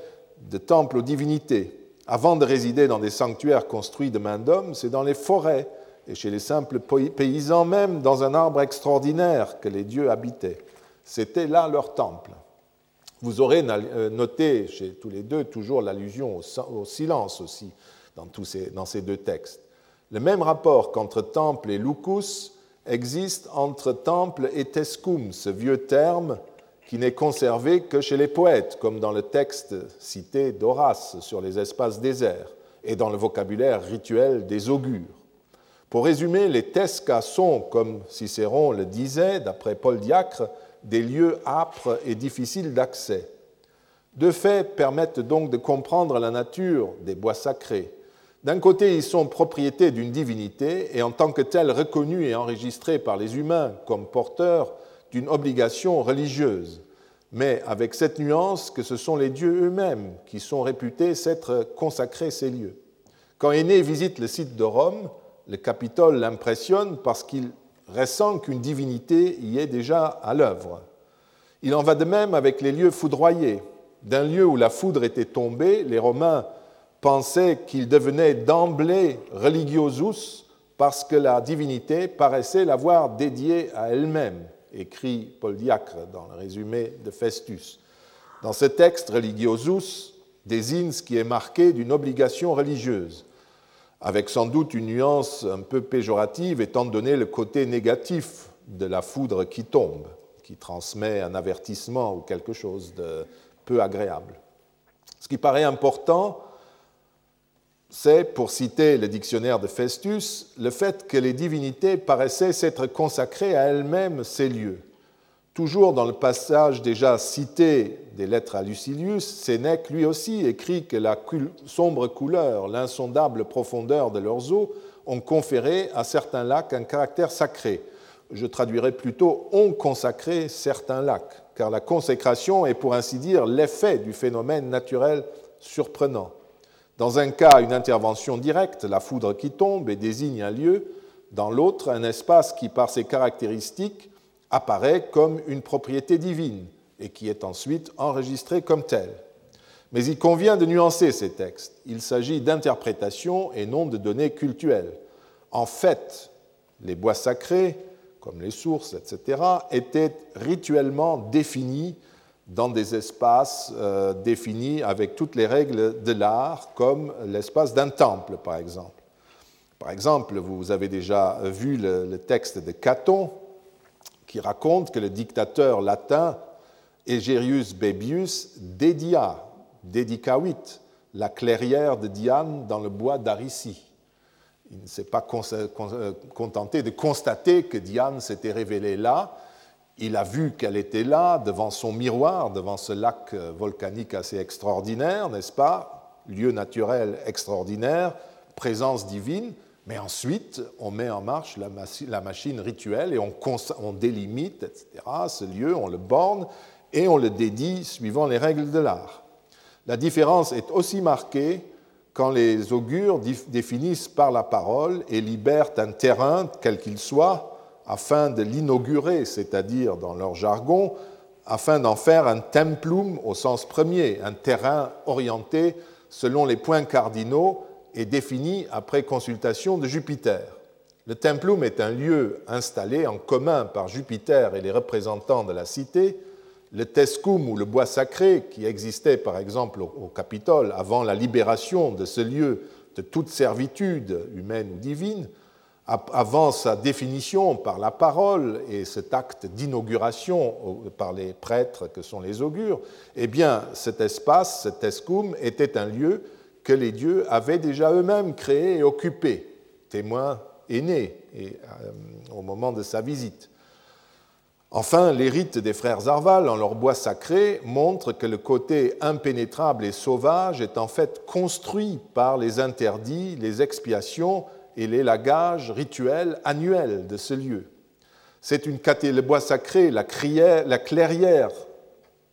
Speaker 2: de temple aux divinités. Avant de résider dans des sanctuaires construits de main d'homme, c'est dans les forêts et chez les simples paysans même dans un arbre extraordinaire que les dieux habitaient. C'était là leur temple. Vous aurez euh, noté chez tous les deux toujours l'allusion au silence aussi dans, tous ces, ces deux textes. Le même rapport qu'entre temple et lucus existe entre temple et tescum, ce vieux terme qui n'est conservé que chez les poètes, comme dans le texte cité d'Horace sur les espaces déserts et dans le vocabulaire rituel des augures. Pour résumer, les tescas sont, comme Cicéron le disait, d'après Paul Diacre, des lieux âpres et difficiles d'accès. Deux faits permettent donc de comprendre la nature des bois sacrés. D'un côté, ils sont propriétés d'une divinité et en tant que tels reconnus et enregistrés par les humains comme porteurs d'une obligation religieuse, mais avec cette nuance que ce sont les dieux eux-mêmes qui sont réputés s'être consacrés ces lieux. Quand Aîné visite le site de Rome, le Capitole l'impressionne parce qu'il ressent qu'une divinité y est déjà à l'œuvre. Il en va de même avec les lieux foudroyés. D'un lieu où la foudre était tombée, les Romains pensaient qu'il devenait d'emblée religiosus parce que la divinité paraissait l'avoir dédié à elle-même, écrit Paul Diacre dans le résumé de Festus. Dans ce texte, religiosus désigne ce qui est marqué d'une obligation religieuse avec sans doute une nuance un peu péjorative étant donné le côté négatif de la foudre qui tombe, qui transmet un avertissement ou quelque chose de peu agréable. Ce qui paraît important, c'est, pour citer le dictionnaire de Festus, le fait que les divinités paraissaient s'être consacrées à elles-mêmes ces lieux. Toujours dans le passage déjà cité des lettres à Lucilius, Sénèque lui aussi écrit que la sombre couleur, l'insondable profondeur de leurs eaux ont conféré à certains lacs un caractère sacré. Je traduirais plutôt ont consacré certains lacs, car la consécration est pour ainsi dire l'effet du phénomène naturel surprenant. Dans un cas, une intervention directe, la foudre qui tombe et désigne un lieu, dans l'autre, un espace qui, par ses caractéristiques, apparaît comme une propriété divine et qui est ensuite enregistrée comme telle. Mais il convient de nuancer ces textes. Il s'agit d'interprétations et non de données cultuelles. En fait, les bois sacrés, comme les sources, etc., étaient rituellement définis dans des espaces euh, définis avec toutes les règles de l'art, comme l'espace d'un temple, par exemple. Par exemple, vous avez déjà vu le, le texte de Caton, qui raconte que le dictateur latin Egerius Bebius dédia, dédicavit, la clairière de Diane dans le bois d'Aricie. Il ne s'est pas euh, contenté de constater que Diane s'était révélée là, il a vu qu'elle était là, devant son miroir, devant ce lac euh, volcanique assez extraordinaire, n'est-ce pas? Lieu naturel extraordinaire, présence divine, mais ensuite, on met en marche la, machine rituelle et on, délimite, etc., ce lieu, on le borne et on le dédie suivant les règles de l'art. La différence est aussi marquée quand les augures définissent par la parole et libèrent un terrain, quel qu'il soit, afin de l'inaugurer, c'est-à-dire dans leur jargon, afin d'en faire un templum au sens premier, un terrain orienté selon les points cardinaux est défini après consultation de Jupiter. Le templum est un lieu installé en commun par Jupiter et les représentants de la cité. Le tescum ou le bois sacré, qui existait par exemple au Capitole avant la libération de ce lieu de toute servitude humaine ou divine, avant sa définition par la parole et cet acte d'inauguration par les prêtres que sont les augures, eh bien cet espace, cet tescum, était un lieu que les dieux avaient déjà eux-mêmes créé et occupé, témoin aîné et, euh, au moment de sa visite. Enfin, les rites des frères Arval en leur bois sacré montrent que le côté impénétrable et sauvage est en fait construit par les interdits, les expiations et les lagages rituels annuels de ce lieu. C'est une le bois sacré, la, la clairière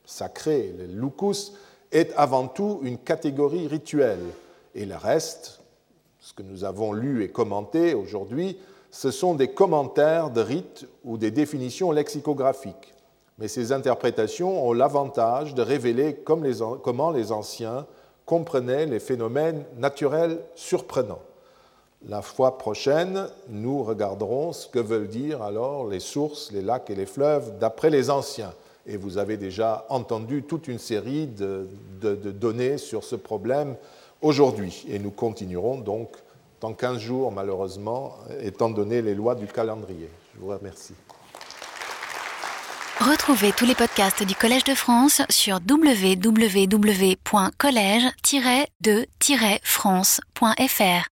Speaker 2: sacrée, le lucus, est avant tout une catégorie rituelle. Et le reste, ce que nous avons lu et commenté aujourd'hui, ce sont des commentaires de rites ou des définitions lexicographiques. Mais ces interprétations ont l'avantage de révéler comment les anciens comprenaient les phénomènes naturels surprenants. La fois prochaine, nous regarderons ce que veulent dire alors les sources, les lacs et les fleuves d'après les anciens. Et vous avez déjà entendu toute une série de, données sur ce problème aujourd'hui. Et nous continuerons donc dans 15 jours, malheureusement, étant donné les lois du calendrier. Je vous remercie.
Speaker 1: Retrouvez tous les podcasts du Collège de France sur www.collège-de-france.fr.